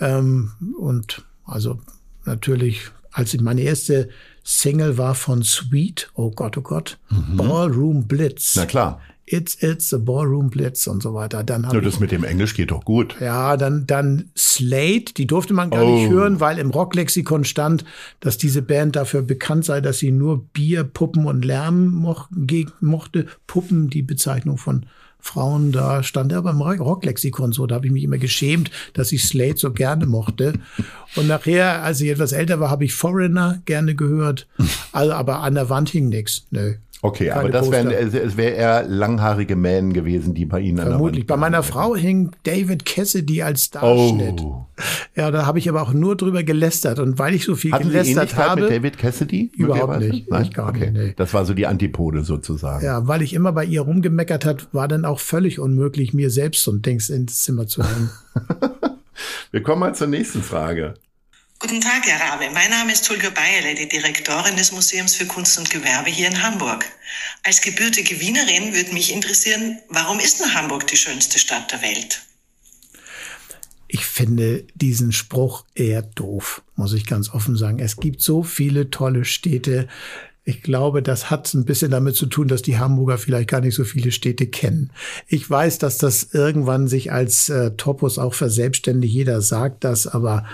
Ähm, und also natürlich, als ich meine erste Single war von Sweet, oh Gott, oh Gott, Ballroom Blitz. Mhm. Na klar. It's, it's the Ballroom Blitz und so weiter. Dann Nur das ich, mit dem Englisch geht doch gut. ja, dann, dann Slate, die durfte man gar nicht Oh. hören, weil im Rocklexikon stand, dass diese Band dafür bekannt sei, dass sie nur Bier, Puppen und Lärm moch, mochte. Puppen, die Bezeichnung von Frauen, da stand er beim Rock- Rocklexikon so. Da habe ich mich immer geschämt, dass ich Slate so gerne mochte. Und nachher, als ich etwas älter war, habe ich Foreigner gerne gehört. Also, aber an der Wand hing nix. Nö. Okay, aber das wären, es wäre eher langhaarige Mähen gewesen, die bei Ihnen Vermutlich. Bei meiner Frau hing David Cassidy als Starschnitt. Oh. Ja, da habe ich aber auch nur drüber gelästert. Und weil ich so viel Hatten Sie gelästert Ähnlichkeit habe, mit David Cassidy? Überhaupt nicht. Nein? Gar okay. nicht, nee. Das war so die Antipode sozusagen. ja, weil ich immer bei ihr rumgemeckert hat, war dann auch völlig unmöglich, mir selbst so ein Dings ins Zimmer zu hängen. Wir kommen mal zur nächsten Frage. Guten Tag, Herr Rabe. Mein Name ist Tulga Bayerle, die Direktorin des Museums für Kunst und Gewerbe hier in Hamburg. Als gebürtige Wienerin würde mich interessieren, warum ist denn Hamburg die schönste Stadt der Welt? Ich finde diesen Spruch eher doof, muss ich ganz offen sagen. Es gibt so viele tolle Städte. Ich glaube, das hat ein bisschen damit zu tun, dass die Hamburger vielleicht gar nicht so viele Städte kennen. Ich weiß, dass das irgendwann sich als äh, Topos auch verselbstständigt. Jeder sagt das, aber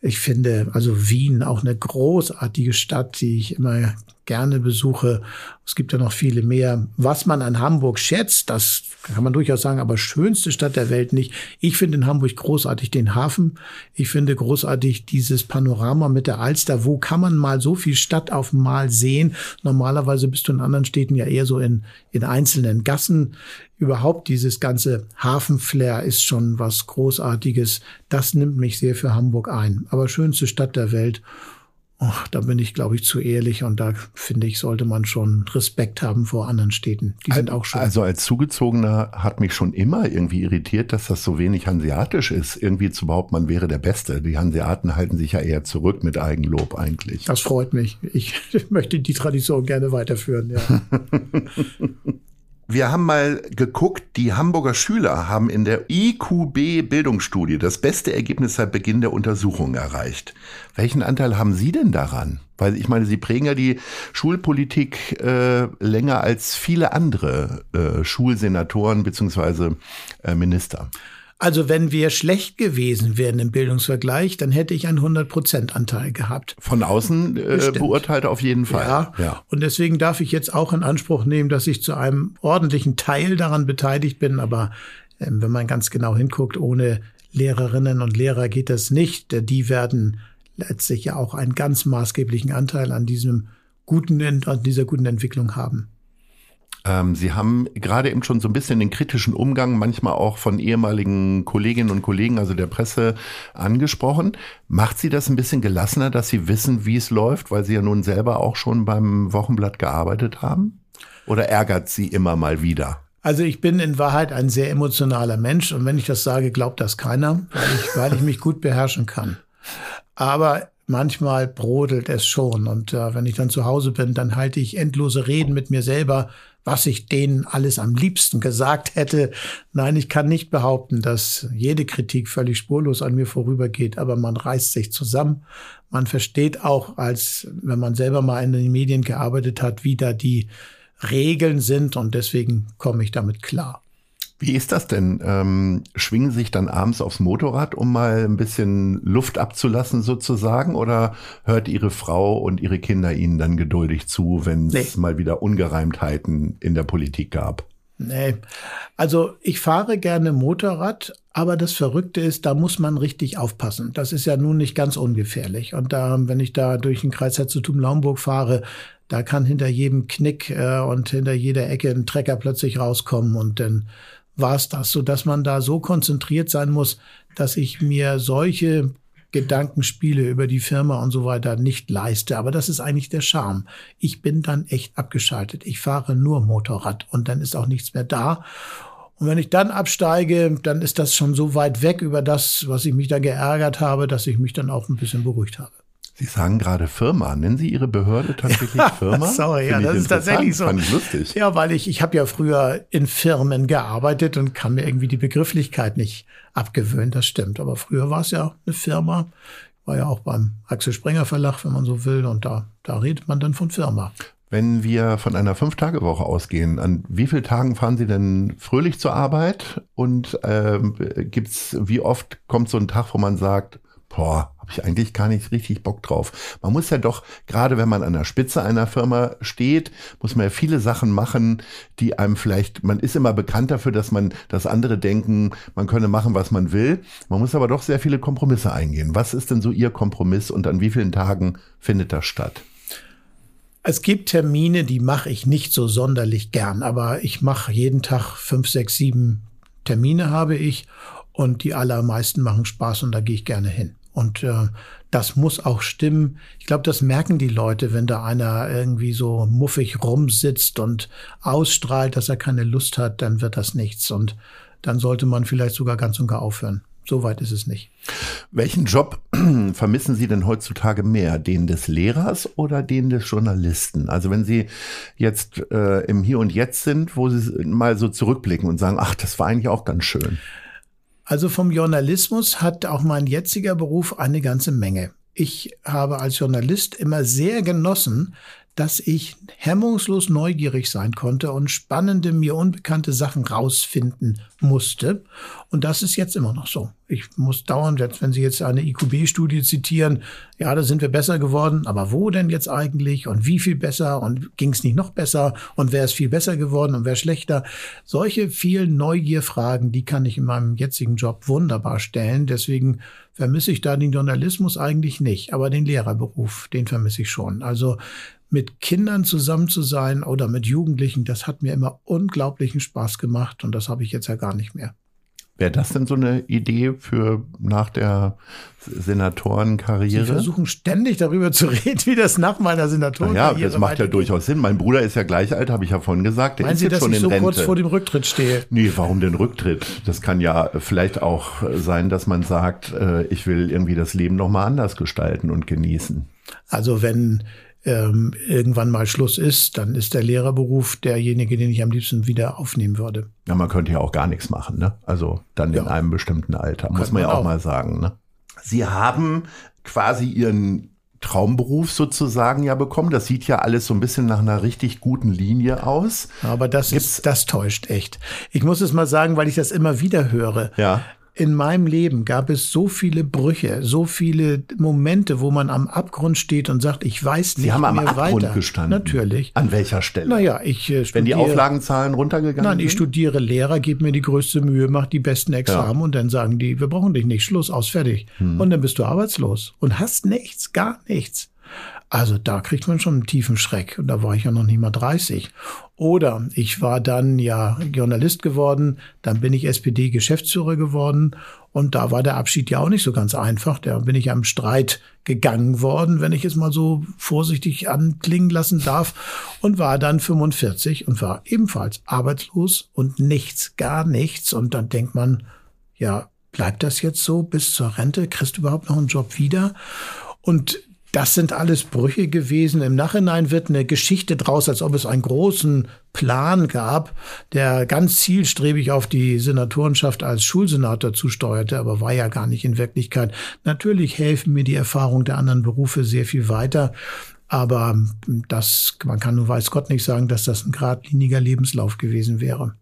ich finde, also Wien auch eine großartige Stadt, die ich immer gerne besuche. Es gibt ja noch viele mehr. Was man an Hamburg schätzt, das kann man durchaus sagen, aber schönste Stadt der Welt nicht. Ich finde in Hamburg großartig den Hafen. Ich finde großartig dieses Panorama mit der Alster. Wo kann man mal so viel Stadt auf Mal sehen? Normalerweise bist du in anderen Städten ja eher so in, in einzelnen Gassen. Überhaupt dieses ganze Hafenflair ist schon was Großartiges. Das nimmt mich sehr für Hamburg ein. Aber schönste Stadt der Welt. Ach, da bin ich, glaube ich, zu ehrlich und da finde ich, sollte man schon Respekt haben vor anderen Städten. Die sind auch schön. Also als Zugezogener hat mich schon immer irgendwie irritiert, dass das so wenig hanseatisch ist. Irgendwie zu behaupten, man wäre der Beste. Die Hanseaten halten sich ja eher zurück mit Eigenlob eigentlich. Das freut mich. Ich möchte die Tradition gerne weiterführen. Ja. Wir haben mal geguckt, die Hamburger Schüler haben in der IQB Bildungsstudie das beste Ergebnis seit Beginn der Untersuchung erreicht. Welchen Anteil haben Sie denn daran? Weil ich meine, Sie prägen ja die Schulpolitik äh, länger als viele andere äh, Schulsenatoren beziehungsweise äh, Minister. Also wenn wir schlecht gewesen wären im Bildungsvergleich, dann hätte ich einen 100% Anteil gehabt. Von außen äh, beurteilt auf jeden Fall. Ja. ja. Und deswegen darf ich jetzt auch in Anspruch nehmen, dass ich zu einem ordentlichen Teil daran beteiligt bin. Aber ähm, wenn man ganz genau hinguckt, ohne Lehrerinnen und Lehrer geht das nicht. Äh, Die werden letztlich ja auch einen ganz maßgeblichen Anteil an diesem guten, an dieser guten Entwicklung haben. Ähm, Sie haben gerade eben schon so ein bisschen den kritischen Umgang manchmal auch von ehemaligen Kolleginnen und Kollegen, also der Presse, angesprochen. Macht Sie das ein bisschen gelassener, dass Sie wissen, wie es läuft, weil Sie ja nun selber auch schon beim Wochenblatt gearbeitet haben? Oder ärgert Sie immer mal wieder? Also ich bin in Wahrheit ein sehr emotionaler Mensch und wenn ich das sage, glaubt das keiner, weil ich, weil ich mich gut beherrschen kann. Aber manchmal brodelt es schon und äh, wenn ich dann zu Hause bin, dann halte ich endlose Reden mit mir selber, was ich denen alles am liebsten gesagt hätte. Nein, ich kann nicht behaupten, dass jede Kritik völlig spurlos an mir vorübergeht, aber man reißt sich zusammen. Man versteht auch, als wenn man selber mal in den Medien gearbeitet hat, wie da die Regeln sind und deswegen komme ich damit klar. Wie ist das denn? Ähm, schwingen sich dann abends aufs Motorrad, um mal ein bisschen Luft abzulassen sozusagen? Oder hört Ihre Frau und Ihre Kinder Ihnen dann geduldig zu, wenn es nee. mal wieder Ungereimtheiten in der Politik gab? Nee, also ich fahre gerne Motorrad, aber das Verrückte ist, da muss man richtig aufpassen. Das ist ja nun nicht ganz ungefährlich. Und da, wenn ich da durch den Kreis Herzogenaurach-Laumburg fahre, da kann hinter jedem Knick äh, und hinter jeder Ecke ein Trecker plötzlich rauskommen und dann war es das, so dass man da so konzentriert sein muss, dass ich mir solche Gedankenspiele über die Firma und so weiter nicht leiste. Aber das ist eigentlich der Charme. Ich bin dann echt abgeschaltet. Ich fahre nur Motorrad und dann ist auch nichts mehr da. Und wenn ich dann absteige, dann ist das schon so weit weg über das, was ich mich da geärgert habe, dass ich mich dann auch ein bisschen beruhigt habe. Sie sagen gerade Firma. Nennen Sie Ihre Behörde tatsächlich Firma? Sorry, ja, das ist tatsächlich so. Fand ich lustig. Ja, weil ich, ich habe ja früher in Firmen gearbeitet und kann mir irgendwie die Begrifflichkeit nicht abgewöhnen. Das stimmt. Aber früher war es ja eine Firma. War ja auch beim Axel Springer Verlag, wenn man so will. Und da, da redet man dann von Firma. Wenn wir von einer Fünf-Tage-Woche ausgehen, an wie vielen Tagen fahren Sie denn fröhlich zur Arbeit? Und ähm, gibt's, wie oft kommt so ein Tag, wo man sagt, boah, habe ich eigentlich gar nicht richtig Bock drauf. Man muss ja doch, gerade wenn man an der Spitze einer Firma steht, muss man ja viele Sachen machen, die einem vielleicht, man ist immer bekannt dafür, dass man, dass andere denken, man könne machen, was man will. Man muss aber doch sehr viele Kompromisse eingehen. Was ist denn so Ihr Kompromiss und an wie vielen Tagen findet das statt? Es gibt Termine, die mache ich nicht so sonderlich gern, aber ich mache jeden Tag fünf, sechs, sieben Termine habe ich und die allermeisten machen Spaß und da gehe ich gerne hin. Und äh, das muss auch stimmen. Ich glaube, das merken die Leute, wenn da einer irgendwie so muffig rumsitzt und ausstrahlt, dass er keine Lust hat, dann wird das nichts. Und dann sollte man vielleicht sogar ganz und gar aufhören. So weit ist es nicht. Welchen Job vermissen Sie denn heutzutage mehr? Den des Lehrers oder den des Journalisten? Also wenn Sie jetzt äh, im Hier und Jetzt sind, wo Sie mal so zurückblicken und sagen, ach, das war eigentlich auch ganz schön. Also vom Journalismus hat auch mein jetziger Beruf eine ganze Menge. Ich habe als Journalist immer sehr genossen, dass ich hemmungslos neugierig sein konnte und spannende, mir unbekannte Sachen rausfinden musste. Und das ist jetzt immer noch so. Ich muss dauernd, wenn Sie jetzt eine IQB-Studie zitieren, ja, da sind wir besser geworden, aber wo denn jetzt eigentlich und wie viel besser und ging es nicht noch besser und wer ist viel besser geworden und wer schlechter? Solche vielen Neugierfragen, die kann ich in meinem jetzigen Job wunderbar stellen. Deswegen vermisse ich da den Journalismus eigentlich nicht, aber den Lehrerberuf, den vermisse ich schon. Also mit Kindern zusammen zu sein oder mit Jugendlichen, das hat mir immer unglaublichen Spaß gemacht und das habe ich jetzt ja gar nicht mehr. Wäre das denn so eine Idee für nach der Senatorenkarriere? Sie versuchen ständig darüber zu reden, wie das nach meiner Senatorenkarriere Ja, das macht ja durchaus Sinn. Mein Bruder ist ja gleich alt, habe ich ja vorhin gesagt. Der Meinen ist Sie, jetzt dass schon ich in so Rente. kurz vor dem Rücktritt stehe? Nee, warum denn Rücktritt? Das kann ja vielleicht auch sein, dass man sagt, äh, ich will irgendwie das Leben nochmal anders gestalten und genießen. Also wenn ähm, irgendwann mal Schluss ist, dann ist der Lehrerberuf derjenige, den ich am liebsten wieder aufnehmen würde. Ja, man könnte ja auch gar nichts machen, ne? Also dann ja. in einem bestimmten Alter, muss man ja auch, auch mal sagen, ne? Sie haben quasi Ihren Traumberuf sozusagen ja bekommen. Das sieht ja alles so ein bisschen nach einer richtig guten Linie aus. Aber das ist, das täuscht echt. Ich muss es mal sagen, weil ich das immer wieder höre. Ja in meinem Leben gab es so viele Brüche, so viele Momente, wo man am Abgrund steht und sagt, ich weiß nicht Sie haben mehr am Abgrund weiter. gestanden. Natürlich. An welcher Stelle? Naja, ich äh, studiere, Wenn die Auflagenzahlen runtergegangen nein, sind? Nein, ich studiere Lehrer, gebe mir die größte Mühe, mache die besten Examen ja. und dann sagen die, wir brauchen dich nicht, Schluss, aus, fertig. Hm. Und dann bist du arbeitslos und hast nichts, gar nichts. Also da kriegt man schon einen tiefen Schreck. Und da war ich ja noch nicht mal 30. Oder ich war dann ja Journalist geworden, dann bin ich SPD-Geschäftsführer geworden und da war der Abschied ja auch nicht so ganz einfach. Da bin ich am Streit gegangen worden, wenn ich es mal so vorsichtig anklingen lassen darf, und war dann 45 und war ebenfalls arbeitslos und nichts, gar nichts. Und dann denkt man, ja, bleibt das jetzt so bis zur Rente? Kriegst du überhaupt noch einen Job wieder? Und das sind alles Brüche gewesen. Im Nachhinein wird eine Geschichte draus, als ob es einen großen Plan gab, der ganz zielstrebig auf die Senatorenschaft als Schulsenator zusteuerte, aber war ja gar nicht in Wirklichkeit. Natürlich helfen mir die Erfahrungen der anderen Berufe sehr viel weiter. Aber das, man kann nur weiß Gott nicht sagen, dass das ein geradliniger Lebenslauf gewesen wäre.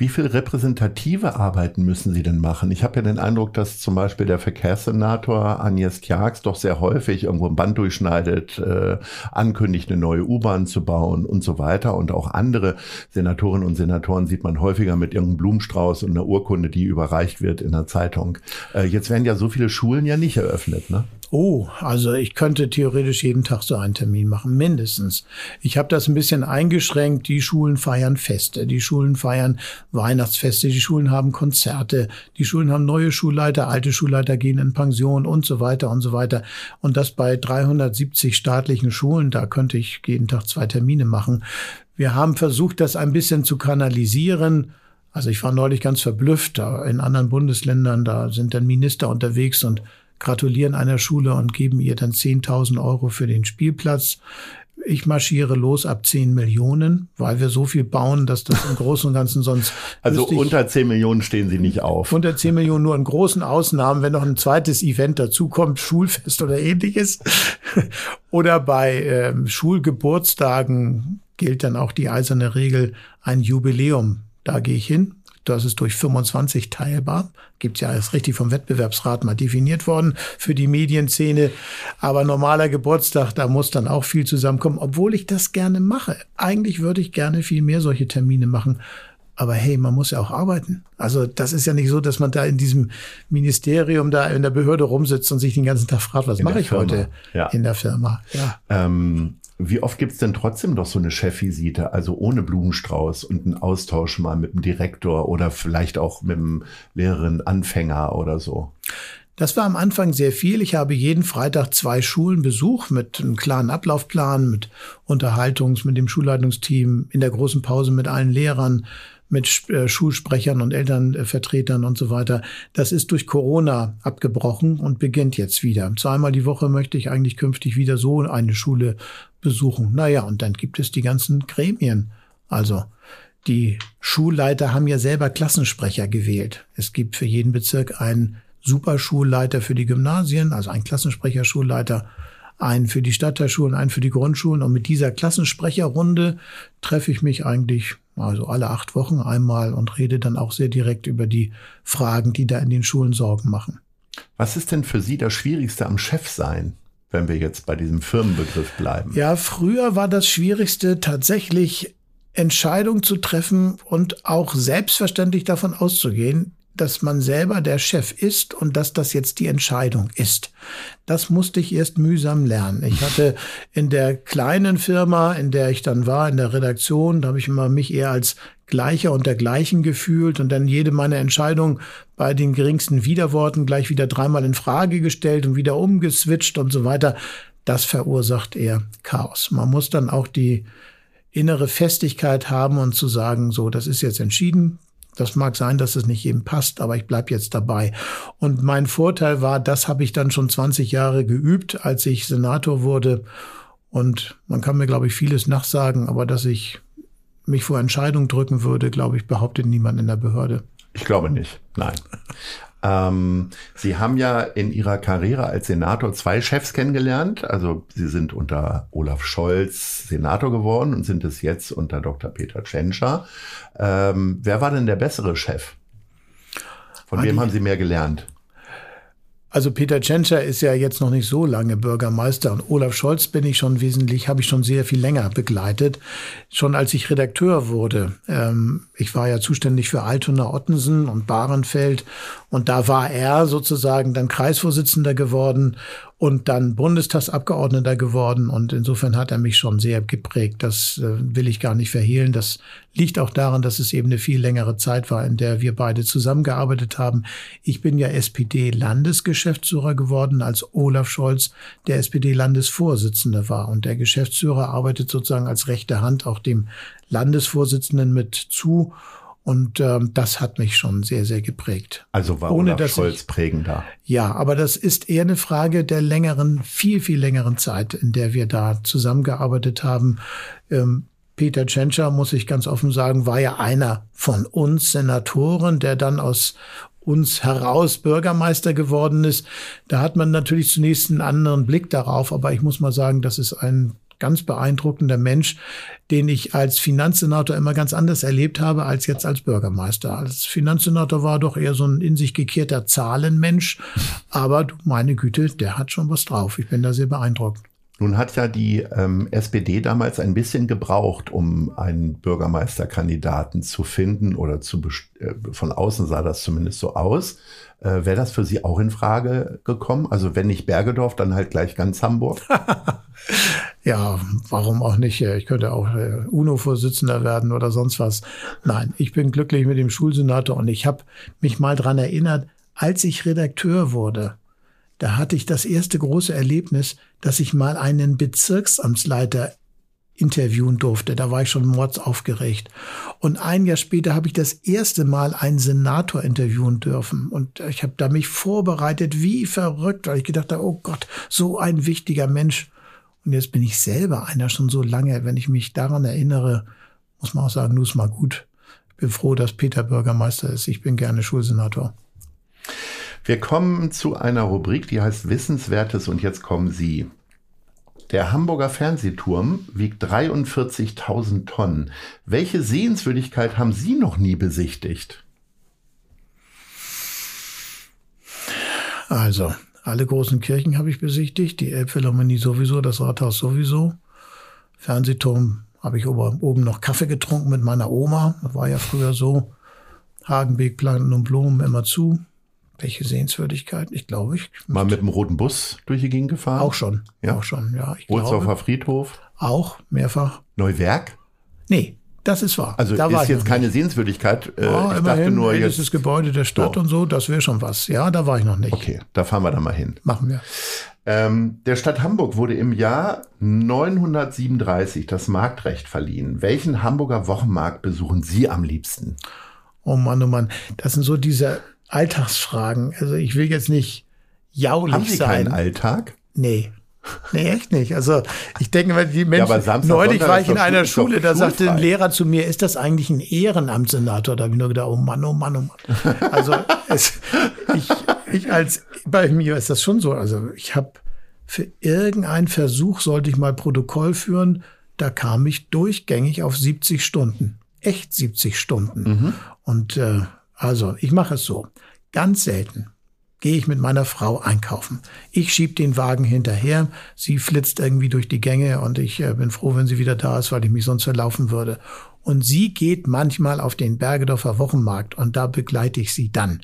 Wie viel repräsentative Arbeiten müssen Sie denn machen? Ich habe ja den Eindruck, dass zum Beispiel der Verkehrssenator Agnes Tjax doch sehr häufig irgendwo ein Band durchschneidet, äh, ankündigt, eine neue U-Bahn zu bauen und so weiter. Und auch andere Senatorinnen und Senatoren sieht man häufiger mit irgendeinem Blumenstrauß und einer Urkunde, die überreicht wird in der Zeitung. Äh, jetzt werden ja so viele Schulen ja nicht eröffnet, ne? Oh, also ich könnte theoretisch jeden Tag so einen Termin machen, mindestens. Ich habe das ein bisschen eingeschränkt. Die Schulen feiern Feste, die Schulen feiern Weihnachtsfeste, die Schulen haben Konzerte, die Schulen haben neue Schulleiter, alte Schulleiter gehen in Pension und so weiter und so weiter. Und das bei 370 staatlichen Schulen, da könnte ich jeden Tag zwei Termine machen. Wir haben versucht, das ein bisschen zu kanalisieren. Also ich war neulich ganz verblüfft. In anderen Bundesländern, da sind dann Minister unterwegs und gratulieren einer Schule und geben ihr dann 10.000 Euro für den Spielplatz. Ich marschiere los ab 10 Millionen, weil wir so viel bauen, dass das im Großen und Ganzen sonst. Also unter 10 Millionen stehen Sie nicht auf. Unter 10 Millionen nur in großen Ausnahmen, wenn noch ein zweites Event dazukommt, Schulfest oder ähnliches. oder bei ähm, Schulgeburtstagen gilt dann auch die eiserne Regel, ein Jubiläum. Da gehe ich hin, das ist durch 25 teilbar. Gibt ja, ist richtig vom Wettbewerbsrat mal definiert worden für die Medienszene. Aber normaler Geburtstag, da muss dann auch viel zusammenkommen, obwohl ich das gerne mache. Eigentlich würde ich gerne viel mehr solche Termine machen. Aber hey, man muss ja auch arbeiten. Also das ist ja nicht so, dass man da in diesem Ministerium, da in der Behörde rumsitzt und sich den ganzen Tag fragt, was in mache ich Firma. heute ja. in der Firma. Ja. Ähm, wie oft gibt's denn trotzdem doch so eine Chefvisite, also ohne Blumenstrauß und einen Austausch mal mit dem Direktor oder vielleicht auch mit dem Lehrerin Anfänger oder so? Das war am Anfang sehr viel. Ich habe jeden Freitag zwei Schulen besucht mit einem klaren Ablaufplan, mit Unterhaltungs, mit dem Schulleitungsteam, in der großen Pause mit allen Lehrern, mit äh, Schulsprechern und Elternvertretern und so weiter. Das ist durch Corona abgebrochen und beginnt jetzt wieder. Zweimal die Woche möchte ich eigentlich künftig wieder so eine Schule besuchen. Naja, und dann gibt es die ganzen Gremien. Also die Schulleiter haben ja selber Klassensprecher gewählt. Es gibt für jeden Bezirk einen Superschulleiter für die Gymnasien, also einen Klassensprecher-Schulleiter, einen für die Stadtteilschulen, einen für die Grundschulen. Und mit dieser Klassensprecherrunde treffe ich mich eigentlich also alle acht Wochen einmal und rede dann auch sehr direkt über die Fragen, die da in den Schulen Sorgen machen. Was ist denn für Sie das Schwierigste am Chef sein? Wenn wir jetzt bei diesem Firmenbegriff bleiben? Ja, früher war das Schwierigste tatsächlich Entscheidungen zu treffen und auch selbstverständlich davon auszugehen, dass man selber der Chef ist und dass das jetzt die Entscheidung ist. Das musste ich erst mühsam lernen. Ich hatte in der kleinen Firma, in der ich dann war, in der Redaktion, da habe ich immer mich eher als Gleicher und dergleichen gefühlt und dann jede meiner Entscheidungen bei den geringsten Widerworten gleich wieder dreimal in Frage gestellt und wieder umgeswitcht und so weiter. Das verursacht eher Chaos. Man muss dann auch die innere Festigkeit haben und zu sagen, so, das ist jetzt entschieden, das mag sein, dass es nicht jedem passt, aber ich bleib jetzt dabei. Und mein Vorteil war, das habe ich dann schon 20 Jahre geübt, als ich Senator wurde. Und man kann mir, glaube ich, vieles nachsagen, aber dass ich mich vor Entscheidungen drücken würde, glaube ich, behauptet niemand in der Behörde. Ich glaube nicht, nein. Ähm, Sie haben ja in Ihrer Karriere als Senator zwei Chefs kennengelernt. Also Sie sind unter Olaf Scholz Senator geworden und sind es jetzt unter Dr. Peter Tschentscher. Ähm, wer war denn der bessere Chef? Von wem haben Sie mehr gelernt? Also Peter Tschentscher ist ja jetzt noch nicht so lange Bürgermeister und Olaf Scholz bin ich schon wesentlich, habe ich schon sehr viel länger begleitet. Schon als ich Redakteur wurde. Ähm, ich war ja zuständig für Altona, Ottensen und Bahrenfeld und da war er sozusagen dann Kreisvorsitzender geworden und dann Bundestagsabgeordneter geworden. Und insofern hat er mich schon sehr geprägt. Das äh, will ich gar nicht verhehlen. Das liegt auch daran, dass es eben eine viel längere Zeit war, in der wir beide zusammengearbeitet haben. Ich bin ja SPD-Landesgeschäftsführer geworden, als Olaf Scholz der SPD-Landesvorsitzende war. Und der Geschäftsführer arbeitet sozusagen als rechte Hand auch dem Landesvorsitzenden mit zu. Und ähm, das hat mich schon sehr, sehr geprägt. Also war Ohne, Olaf Scholz ich, prägender. Ja, aber das ist eher eine Frage der längeren, viel, viel längeren Zeit, in der wir da zusammengearbeitet haben. Ähm, Peter Tschentscher, muss ich ganz offen sagen, war ja einer von uns Senatoren, der dann aus uns heraus Bürgermeister geworden ist. Da hat man natürlich zunächst einen anderen Blick darauf, aber ich muss mal sagen, das ist ein ganz beeindruckender Mensch, den ich als Finanzsenator immer ganz anders erlebt habe als jetzt als Bürgermeister. Als Finanzsenator war doch eher so ein in sich gekehrter Zahlenmensch, aber meine Güte, der hat schon was drauf. Ich bin da sehr beeindruckt. Nun hat ja die ähm, SPD damals ein bisschen gebraucht, um einen Bürgermeisterkandidaten zu finden oder zu äh, von außen sah das zumindest so aus. Äh, Wäre das für Sie auch in Frage gekommen? Also wenn nicht Bergedorf, dann halt gleich ganz Hamburg? ja, warum auch nicht? Ich könnte auch äh, UNO-Vorsitzender werden oder sonst was. Nein, ich bin glücklich mit dem Schulsenator und ich habe mich mal dran erinnert, als ich Redakteur wurde da hatte ich das erste große Erlebnis, dass ich mal einen Bezirksamtsleiter interviewen durfte. Da war ich schon mordsaufgeregt. Und ein Jahr später habe ich das erste Mal einen Senator interviewen dürfen. Und ich habe da mich vorbereitet, wie verrückt, weil ich gedacht habe, oh Gott, so ein wichtiger Mensch. Und jetzt bin ich selber einer schon so lange. Wenn ich mich daran erinnere, muss man auch sagen, nun ist mal gut. Ich bin froh, dass Peter Bürgermeister ist. Ich bin gerne Schulsenator. Wir kommen zu einer Rubrik, die heißt Wissenswertes und jetzt kommen Sie. Der Hamburger Fernsehturm wiegt 43.000 Tonnen. Welche Sehenswürdigkeit haben Sie noch nie besichtigt? Also, alle großen Kirchen habe ich besichtigt, die Elbphilharmonie sowieso, das Rathaus sowieso. Fernsehturm habe ich oben noch Kaffee getrunken mit meiner Oma, das war ja früher so. Hagenbeek, Planten und Blumen immer zu. Welche Sehenswürdigkeiten? Ich glaube, ich. Mal mit dem roten Bus durch die Gegend gefahren? Auch schon. Ja. Auch schon, ja. Ich Ohlsdorfer Friedhof? Auch, mehrfach. Neuwerk? Nee, das ist wahr. Also da ist jetzt keine. Sehenswürdigkeit. Äh, ja, ich dachte nur jetzt. Das Gebäude der Stadt so. und so, das wäre schon was. Ja, da war ich noch nicht. Okay, da fahren wir dann mal hin. Machen wir. Ähm, der Stadt Hamburg wurde im Jahr 937 das Marktrecht verliehen. Welchen Hamburger Wochenmarkt besuchen Sie am liebsten? Oh Mann, oh Mann. Das sind so diese Alltagsfragen. Also ich will jetzt nicht jaulig Haben Sie sein. keinen Alltag? Nee. Nee, echt nicht. Also ich denke mal, die Menschen, ja, Samstag, neulich war ich in einer Schule, da sagte ein Lehrer zu mir, ist das eigentlich ein Ehrenamtssenator? Da habe ich nur gedacht, oh Mann, oh Mann, oh Mann. Also es, ich, ich als, bei mir ist das schon so. Also ich habe für irgendeinen Versuch, sollte ich mal Protokoll führen, da kam ich durchgängig auf 70 Stunden. Echt 70 Stunden. Mhm. Und äh, also, ich mache es so. Ganz selten gehe ich mit meiner Frau einkaufen. Ich schieb den Wagen hinterher, sie flitzt irgendwie durch die Gänge und ich äh, bin froh, wenn sie wieder da ist, weil ich mich sonst verlaufen würde. Und sie geht manchmal auf den Bergedorfer Wochenmarkt und da begleite ich sie dann.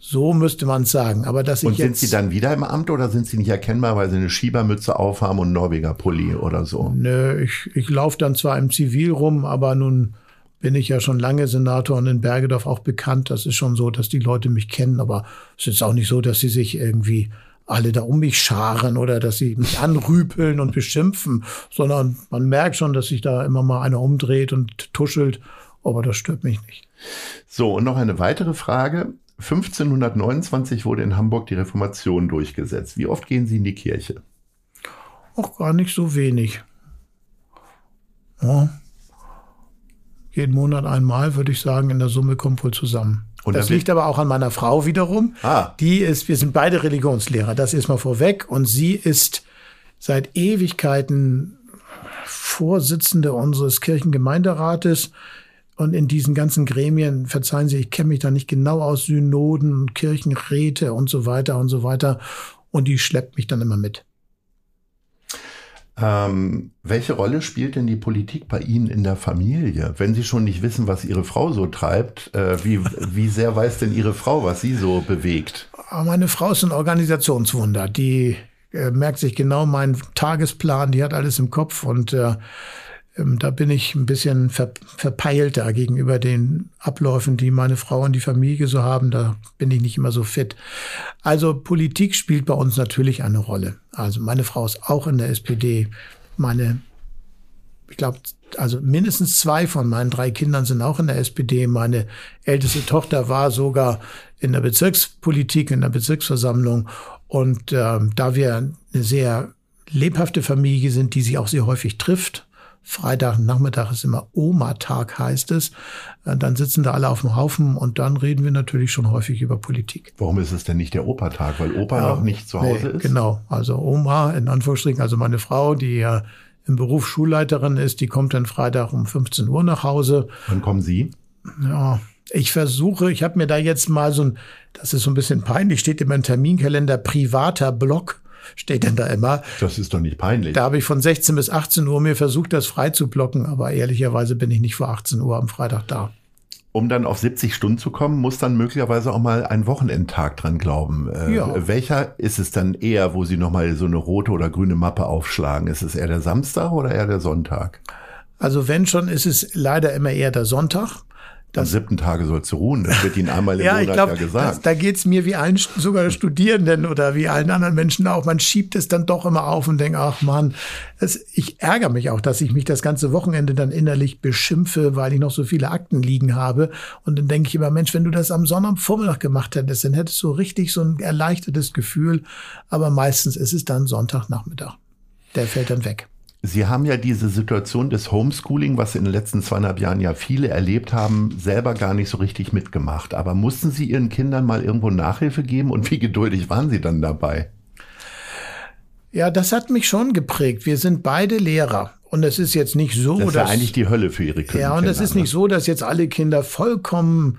So müsste man sagen. Aber dass und ich sind Sie dann wieder im Amt oder sind Sie nicht erkennbar, weil Sie eine Schiebermütze aufhaben und Norweger Pulli oder so? Nö, ich, ich laufe dann zwar im Zivil rum, aber nun bin ich ja schon lange Senator und in Bergedorf auch bekannt. Das ist schon so, dass die Leute mich kennen, aber es ist auch nicht so, dass sie sich irgendwie alle da um mich scharen oder dass sie mich anrüpeln und beschimpfen, sondern man merkt schon, dass sich da immer mal einer umdreht und tuschelt, aber das stört mich nicht. So, und noch eine weitere Frage. 1529 wurde in Hamburg die Reformation durchgesetzt. Wie oft gehen Sie in die Kirche? Auch gar nicht so wenig. Ja, jeden Monat einmal, würde ich sagen, in der Summe kommt wohl zusammen. Und das liegt aber auch an meiner Frau wiederum. Ah. Die ist, wir sind beide Religionslehrer, das ist mal vorweg. Und sie ist seit Ewigkeiten Vorsitzende unseres Kirchengemeinderates. Und in diesen ganzen Gremien, verzeihen Sie, ich kenne mich da nicht genau aus, Synoden, Kirchenräte und so weiter und so weiter. Und die schleppt mich dann immer mit. Ähm, welche Rolle spielt denn die Politik bei Ihnen in der Familie? Wenn Sie schon nicht wissen, was Ihre Frau so treibt, äh, wie, wie sehr weiß denn Ihre Frau, was sie so bewegt? Ah, meine Frau ist ein Organisationswunder. Die äh, merkt sich genau meinen Tagesplan, die hat alles im Kopf und äh, da bin ich ein bisschen ver, verpeilter gegenüber den Abläufen, die meine Frau und die Familie so haben. Da bin ich nicht immer so fit. Also Politik spielt bei uns natürlich eine Rolle. Also meine Frau ist auch in der SPD. Meine ich glaube, also mindestens zwei von meinen drei Kindern sind auch in der SPD. Meine älteste Tochter war sogar in der Bezirkspolitik, in der Bezirksversammlung. Und ähm, da wir eine sehr lebhafte Familie sind, die sich auch sehr häufig trifft, Freitagnachmittag ist immer Oma-Tag, heißt es. Äh, dann sitzen da alle auf dem Haufen und dann reden wir natürlich schon häufig über Politik. Warum ist es denn nicht der Opa-Tag? Weil Opa ja, noch nicht zu Hause nee, ist? Genau, also Oma in Anführungsstrichen, also meine Frau, die ja im Beruf Schulleiterin ist, die kommt dann Freitag um 15 Uhr nach Hause. Wann kommen Sie? Ja, ich versuche, ich habe mir da jetzt mal so ein, das ist so ein bisschen peinlich, steht in meinem Terminkalender privater Blog steht denn da immer. Das ist doch nicht peinlich. Da habe ich von 16 bis 18 Uhr mir versucht, das frei zu blocken, aber ehrlicherweise bin ich nicht vor 18 Uhr am Freitag da. Um dann auf 70 Stunden zu kommen, muss dann möglicherweise auch mal ein Wochenendtag dran glauben. Äh, ja. Welcher ist es dann eher, wo Sie nochmal so eine rote oder grüne Mappe aufschlagen? Ist es eher der Samstag oder eher der Sonntag? Also wenn schon, ist es leider immer eher der Sonntag. Am siebten Tage sollst du ruhen. Das wird Ihnen einmal im ja, Monat glaub, ja gesagt. Das, da geht's mir wie allen, sogar Studierenden oder wie allen anderen Menschen auch. Man schiebt es dann doch immer auf und denkt, ach man, ich ärgere mich auch, dass ich mich das ganze Wochenende dann innerlich beschimpfe, weil ich noch so viele Akten liegen habe. Und dann denke ich immer, Mensch, wenn du das am Sonnabendvormittag gemacht hättest, dann hättest du richtig so ein erleichtertes Gefühl. Aber meistens ist es dann Sonntagnachmittag. Der fällt dann weg. Sie haben ja diese Situation des Homeschooling, was in den letzten zweieinhalb Jahren ja viele erlebt haben, selber gar nicht so richtig mitgemacht. Aber mussten Sie Ihren Kindern mal irgendwo Nachhilfe geben und wie geduldig waren Sie dann dabei? Ja, das hat mich schon geprägt. Wir sind beide Lehrer. Und es ist jetzt nicht so, das ist ja eigentlich die Hölle für Ihre Kinder. Ja, und es ist nicht so, dass jetzt alle Kinder vollkommen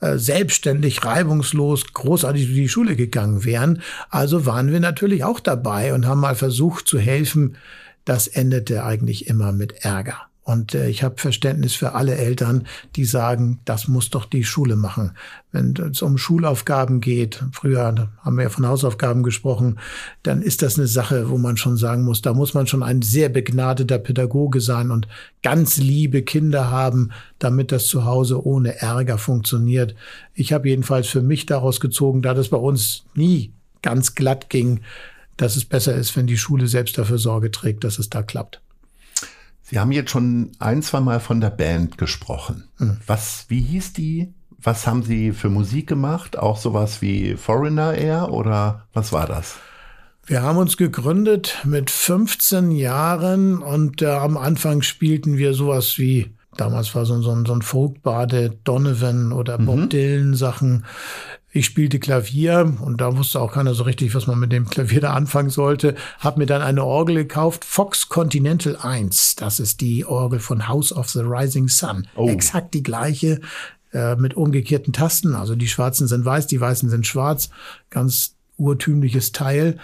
äh, selbstständig, reibungslos, großartig durch die Schule gegangen wären. Also waren wir natürlich auch dabei und haben mal versucht zu helfen, das endete eigentlich immer mit Ärger. Und äh, ich habe Verständnis für alle Eltern, die sagen, das muss doch die Schule machen. Wenn es um Schulaufgaben geht, früher haben wir ja von Hausaufgaben gesprochen, dann ist das eine Sache, wo man schon sagen muss, da muss man schon ein sehr begnadeter Pädagoge sein und ganz liebe Kinder haben, damit das zu Hause ohne Ärger funktioniert. Ich habe jedenfalls für mich daraus gezogen, da das bei uns nie ganz glatt ging, dass es besser ist, wenn die Schule selbst dafür Sorge trägt, dass es da klappt. Sie haben jetzt schon ein, zwei Mal von der Band gesprochen. Mhm. Was, wie hieß die? Was haben Sie für Musik gemacht? Auch sowas wie Foreigner Air oder was war das? Wir haben uns gegründet mit 15 Jahren und äh, am Anfang spielten wir sowas wie Damals war so, so, so ein Folkbade, Donovan oder Bob mhm. Dylan Sachen. Ich spielte Klavier und da wusste auch keiner so richtig, was man mit dem Klavier da anfangen sollte. Hab mir dann eine Orgel gekauft, Fox Continental 1. Das ist die Orgel von House of the Rising Sun. Oh. Exakt die gleiche äh, mit umgekehrten Tasten. Also die schwarzen sind weiß, die weißen sind schwarz. Ganz urtümliches Teil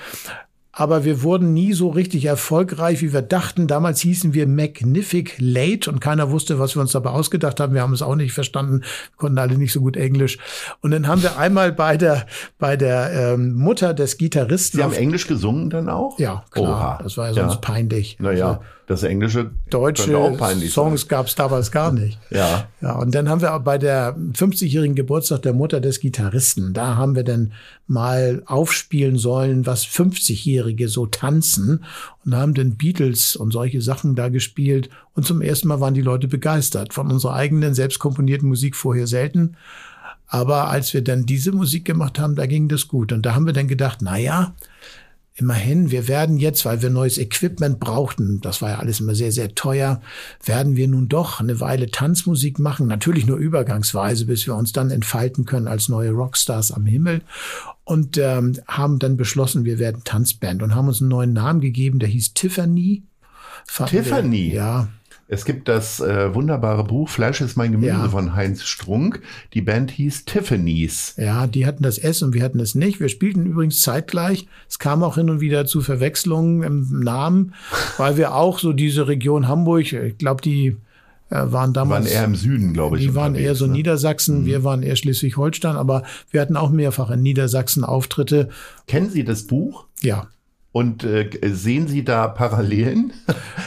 aber wir wurden nie so richtig erfolgreich, wie wir dachten. Damals hießen wir Magnific Late und keiner wusste, was wir uns dabei ausgedacht haben. Wir haben es auch nicht verstanden, konnten alle nicht so gut Englisch. Und dann haben wir einmal bei der bei der ähm, Mutter des Gitarristen. Sie haben Englisch gesungen dann auch? Ja, klar. Oha. Das war ja sonst ja. peinlich. Naja. Also, das Englische deutsche Songs gab es damals gar nicht. ja. Ja, und dann haben wir bei der 50-jährigen Geburtstag der Mutter des Gitarristen, da haben wir dann mal aufspielen sollen, was 50-Jährige so tanzen und haben den Beatles und solche Sachen da gespielt und zum ersten Mal waren die Leute begeistert von unserer eigenen selbst komponierten Musik vorher selten. Aber als wir dann diese Musik gemacht haben, da ging das gut. Und da haben wir dann gedacht, na ja, immerhin, wir werden jetzt, weil wir neues Equipment brauchten, das war ja alles immer sehr, sehr teuer, werden wir nun doch eine Weile Tanzmusik machen, natürlich nur übergangsweise, bis wir uns dann entfalten können als neue Rockstars am Himmel und ähm, haben dann beschlossen, wir werden Tanzband und haben uns einen neuen Namen gegeben, der hieß Tiffany. Tiffany? Wir, ja, es gibt das äh, wunderbare Buch Fleisch ist mein Gemüse ja. von Heinz Strunk. Die Band hieß Tiffany's. Ja, die hatten das S und wir hatten es nicht. Wir spielten übrigens zeitgleich. Es kam auch hin und wieder zu Verwechslungen im Namen, weil wir auch so diese Region Hamburg, ich glaube, die äh, waren damals. Die waren eher im Süden, glaube ich. Die waren eher so ne? Niedersachsen, mhm. wir waren eher Schleswig-Holstein, aber wir hatten auch mehrfach in Niedersachsen Auftritte. Kennen Sie das Buch? Ja. Und äh, sehen Sie da Parallelen?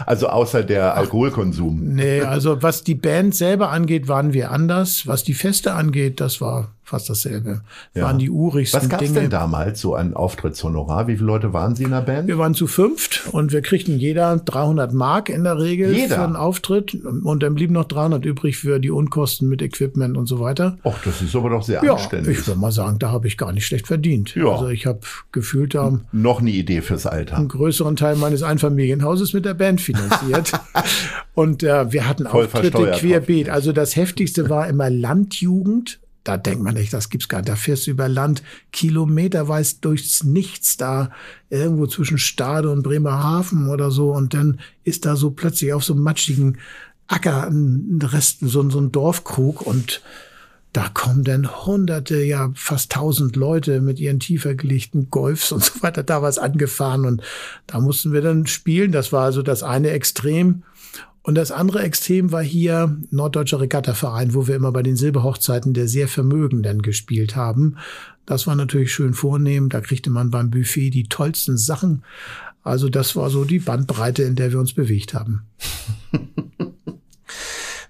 Also außer der Alkoholkonsum? Nee, also was die Band selber angeht, waren wir anders. Was die Feste angeht, das war fast dasselbe. Ja. Waren die urigsten Was gab's Dinge. denn damals so an Auftrittshonorar? Wie viele Leute waren Sie in der Band? Wir waren zu fünft und wir kriegten jeder 300 Mark in der Regel Jeder? für einen Auftritt und dann blieben noch 300 übrig für die Unkosten mit Equipment und so weiter. Och, das ist aber doch sehr Ja, anständig. ich würde mal sagen, da habe ich gar nicht schlecht verdient. Ja. Also ich habe gefühlt da Noch eine Idee fürs Alter. einen größeren Teil meines Einfamilienhauses mit der Band finanziert. und äh, wir hatten Voll Auftritte querbeet. Also das heftigste war immer Landjugend. Da denkt man nicht, das gibt's gar nicht. Da fährst du über Land kilometerweit durchs Nichts da, irgendwo zwischen Stade und Bremerhaven oder so. Und dann ist da so plötzlich auf so einem matschigen Acker ein Rest, so, so ein Dorfkrug und da kommen dann hunderte, ja fast tausend Leute mit ihren tiefer gelegten Golfs und so weiter da was angefahren und da mussten wir dann spielen. Das war also das eine Extrem. Und das andere Extrem war hier Norddeutscher Regattaverein, wo wir immer bei den Silberhochzeiten der sehr Vermögenden gespielt haben. Das war natürlich schön vornehm. Da kriegte man beim Buffet die tollsten Sachen. Also das war so die Bandbreite, in der wir uns bewegt haben.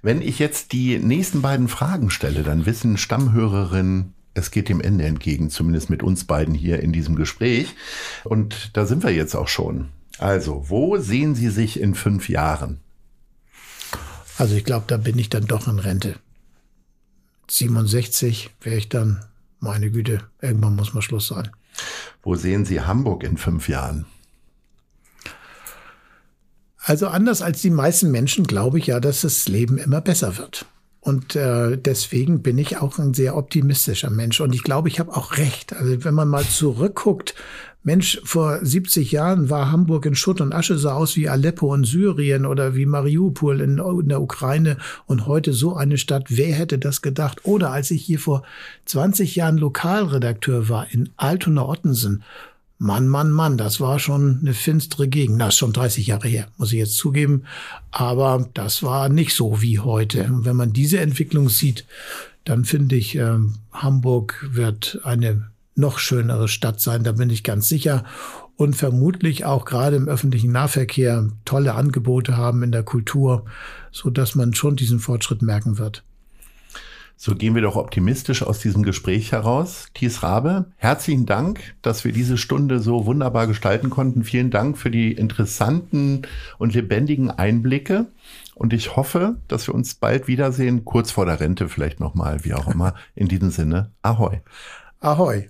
Wenn ich jetzt die nächsten beiden Fragen stelle, dann wissen Stammhörerinnen, es geht dem Ende entgegen, zumindest mit uns beiden hier in diesem Gespräch. Und da sind wir jetzt auch schon. Also, wo sehen Sie sich in fünf Jahren? Also ich glaube, da bin ich dann doch in Rente. 67 wäre ich dann, meine Güte, irgendwann muss mal Schluss sein. Wo sehen Sie Hamburg in fünf Jahren? Also anders als die meisten Menschen glaube ich ja, dass das Leben immer besser wird. Und äh, deswegen bin ich auch ein sehr optimistischer Mensch. Und ich glaube, ich habe auch recht. Also wenn man mal zurückguckt, Mensch, vor 70 Jahren war Hamburg in Schutt und Asche, sah aus wie Aleppo in Syrien oder wie Mariupol in, in der Ukraine und heute so eine Stadt. Wer hätte das gedacht? Oder als ich hier vor 20 Jahren Lokalredakteur war in Altona-Ottensen, Mann, Mann, Mann, das war schon eine finstere Gegend. Das ist schon 30 Jahre her, muss ich jetzt zugeben. Aber das war nicht so wie heute. Und wenn man diese Entwicklung sieht, dann finde ich, ähm, Hamburg wird eine noch schönere Stadt sein, da bin ich ganz sicher. Und vermutlich auch gerade im öffentlichen Nahverkehr tolle Angebote haben in der Kultur, so dass man schon diesen Fortschritt merken wird. So gehen wir doch optimistisch aus diesem Gespräch heraus. Thies Rabe, herzlichen Dank, dass wir diese Stunde so wunderbar gestalten konnten. Vielen Dank für die interessanten und lebendigen Einblicke. Und ich hoffe, dass wir uns bald wiedersehen, kurz vor der Rente vielleicht nochmal, wie auch immer. In diesem Sinne, ahoi. Ahoi.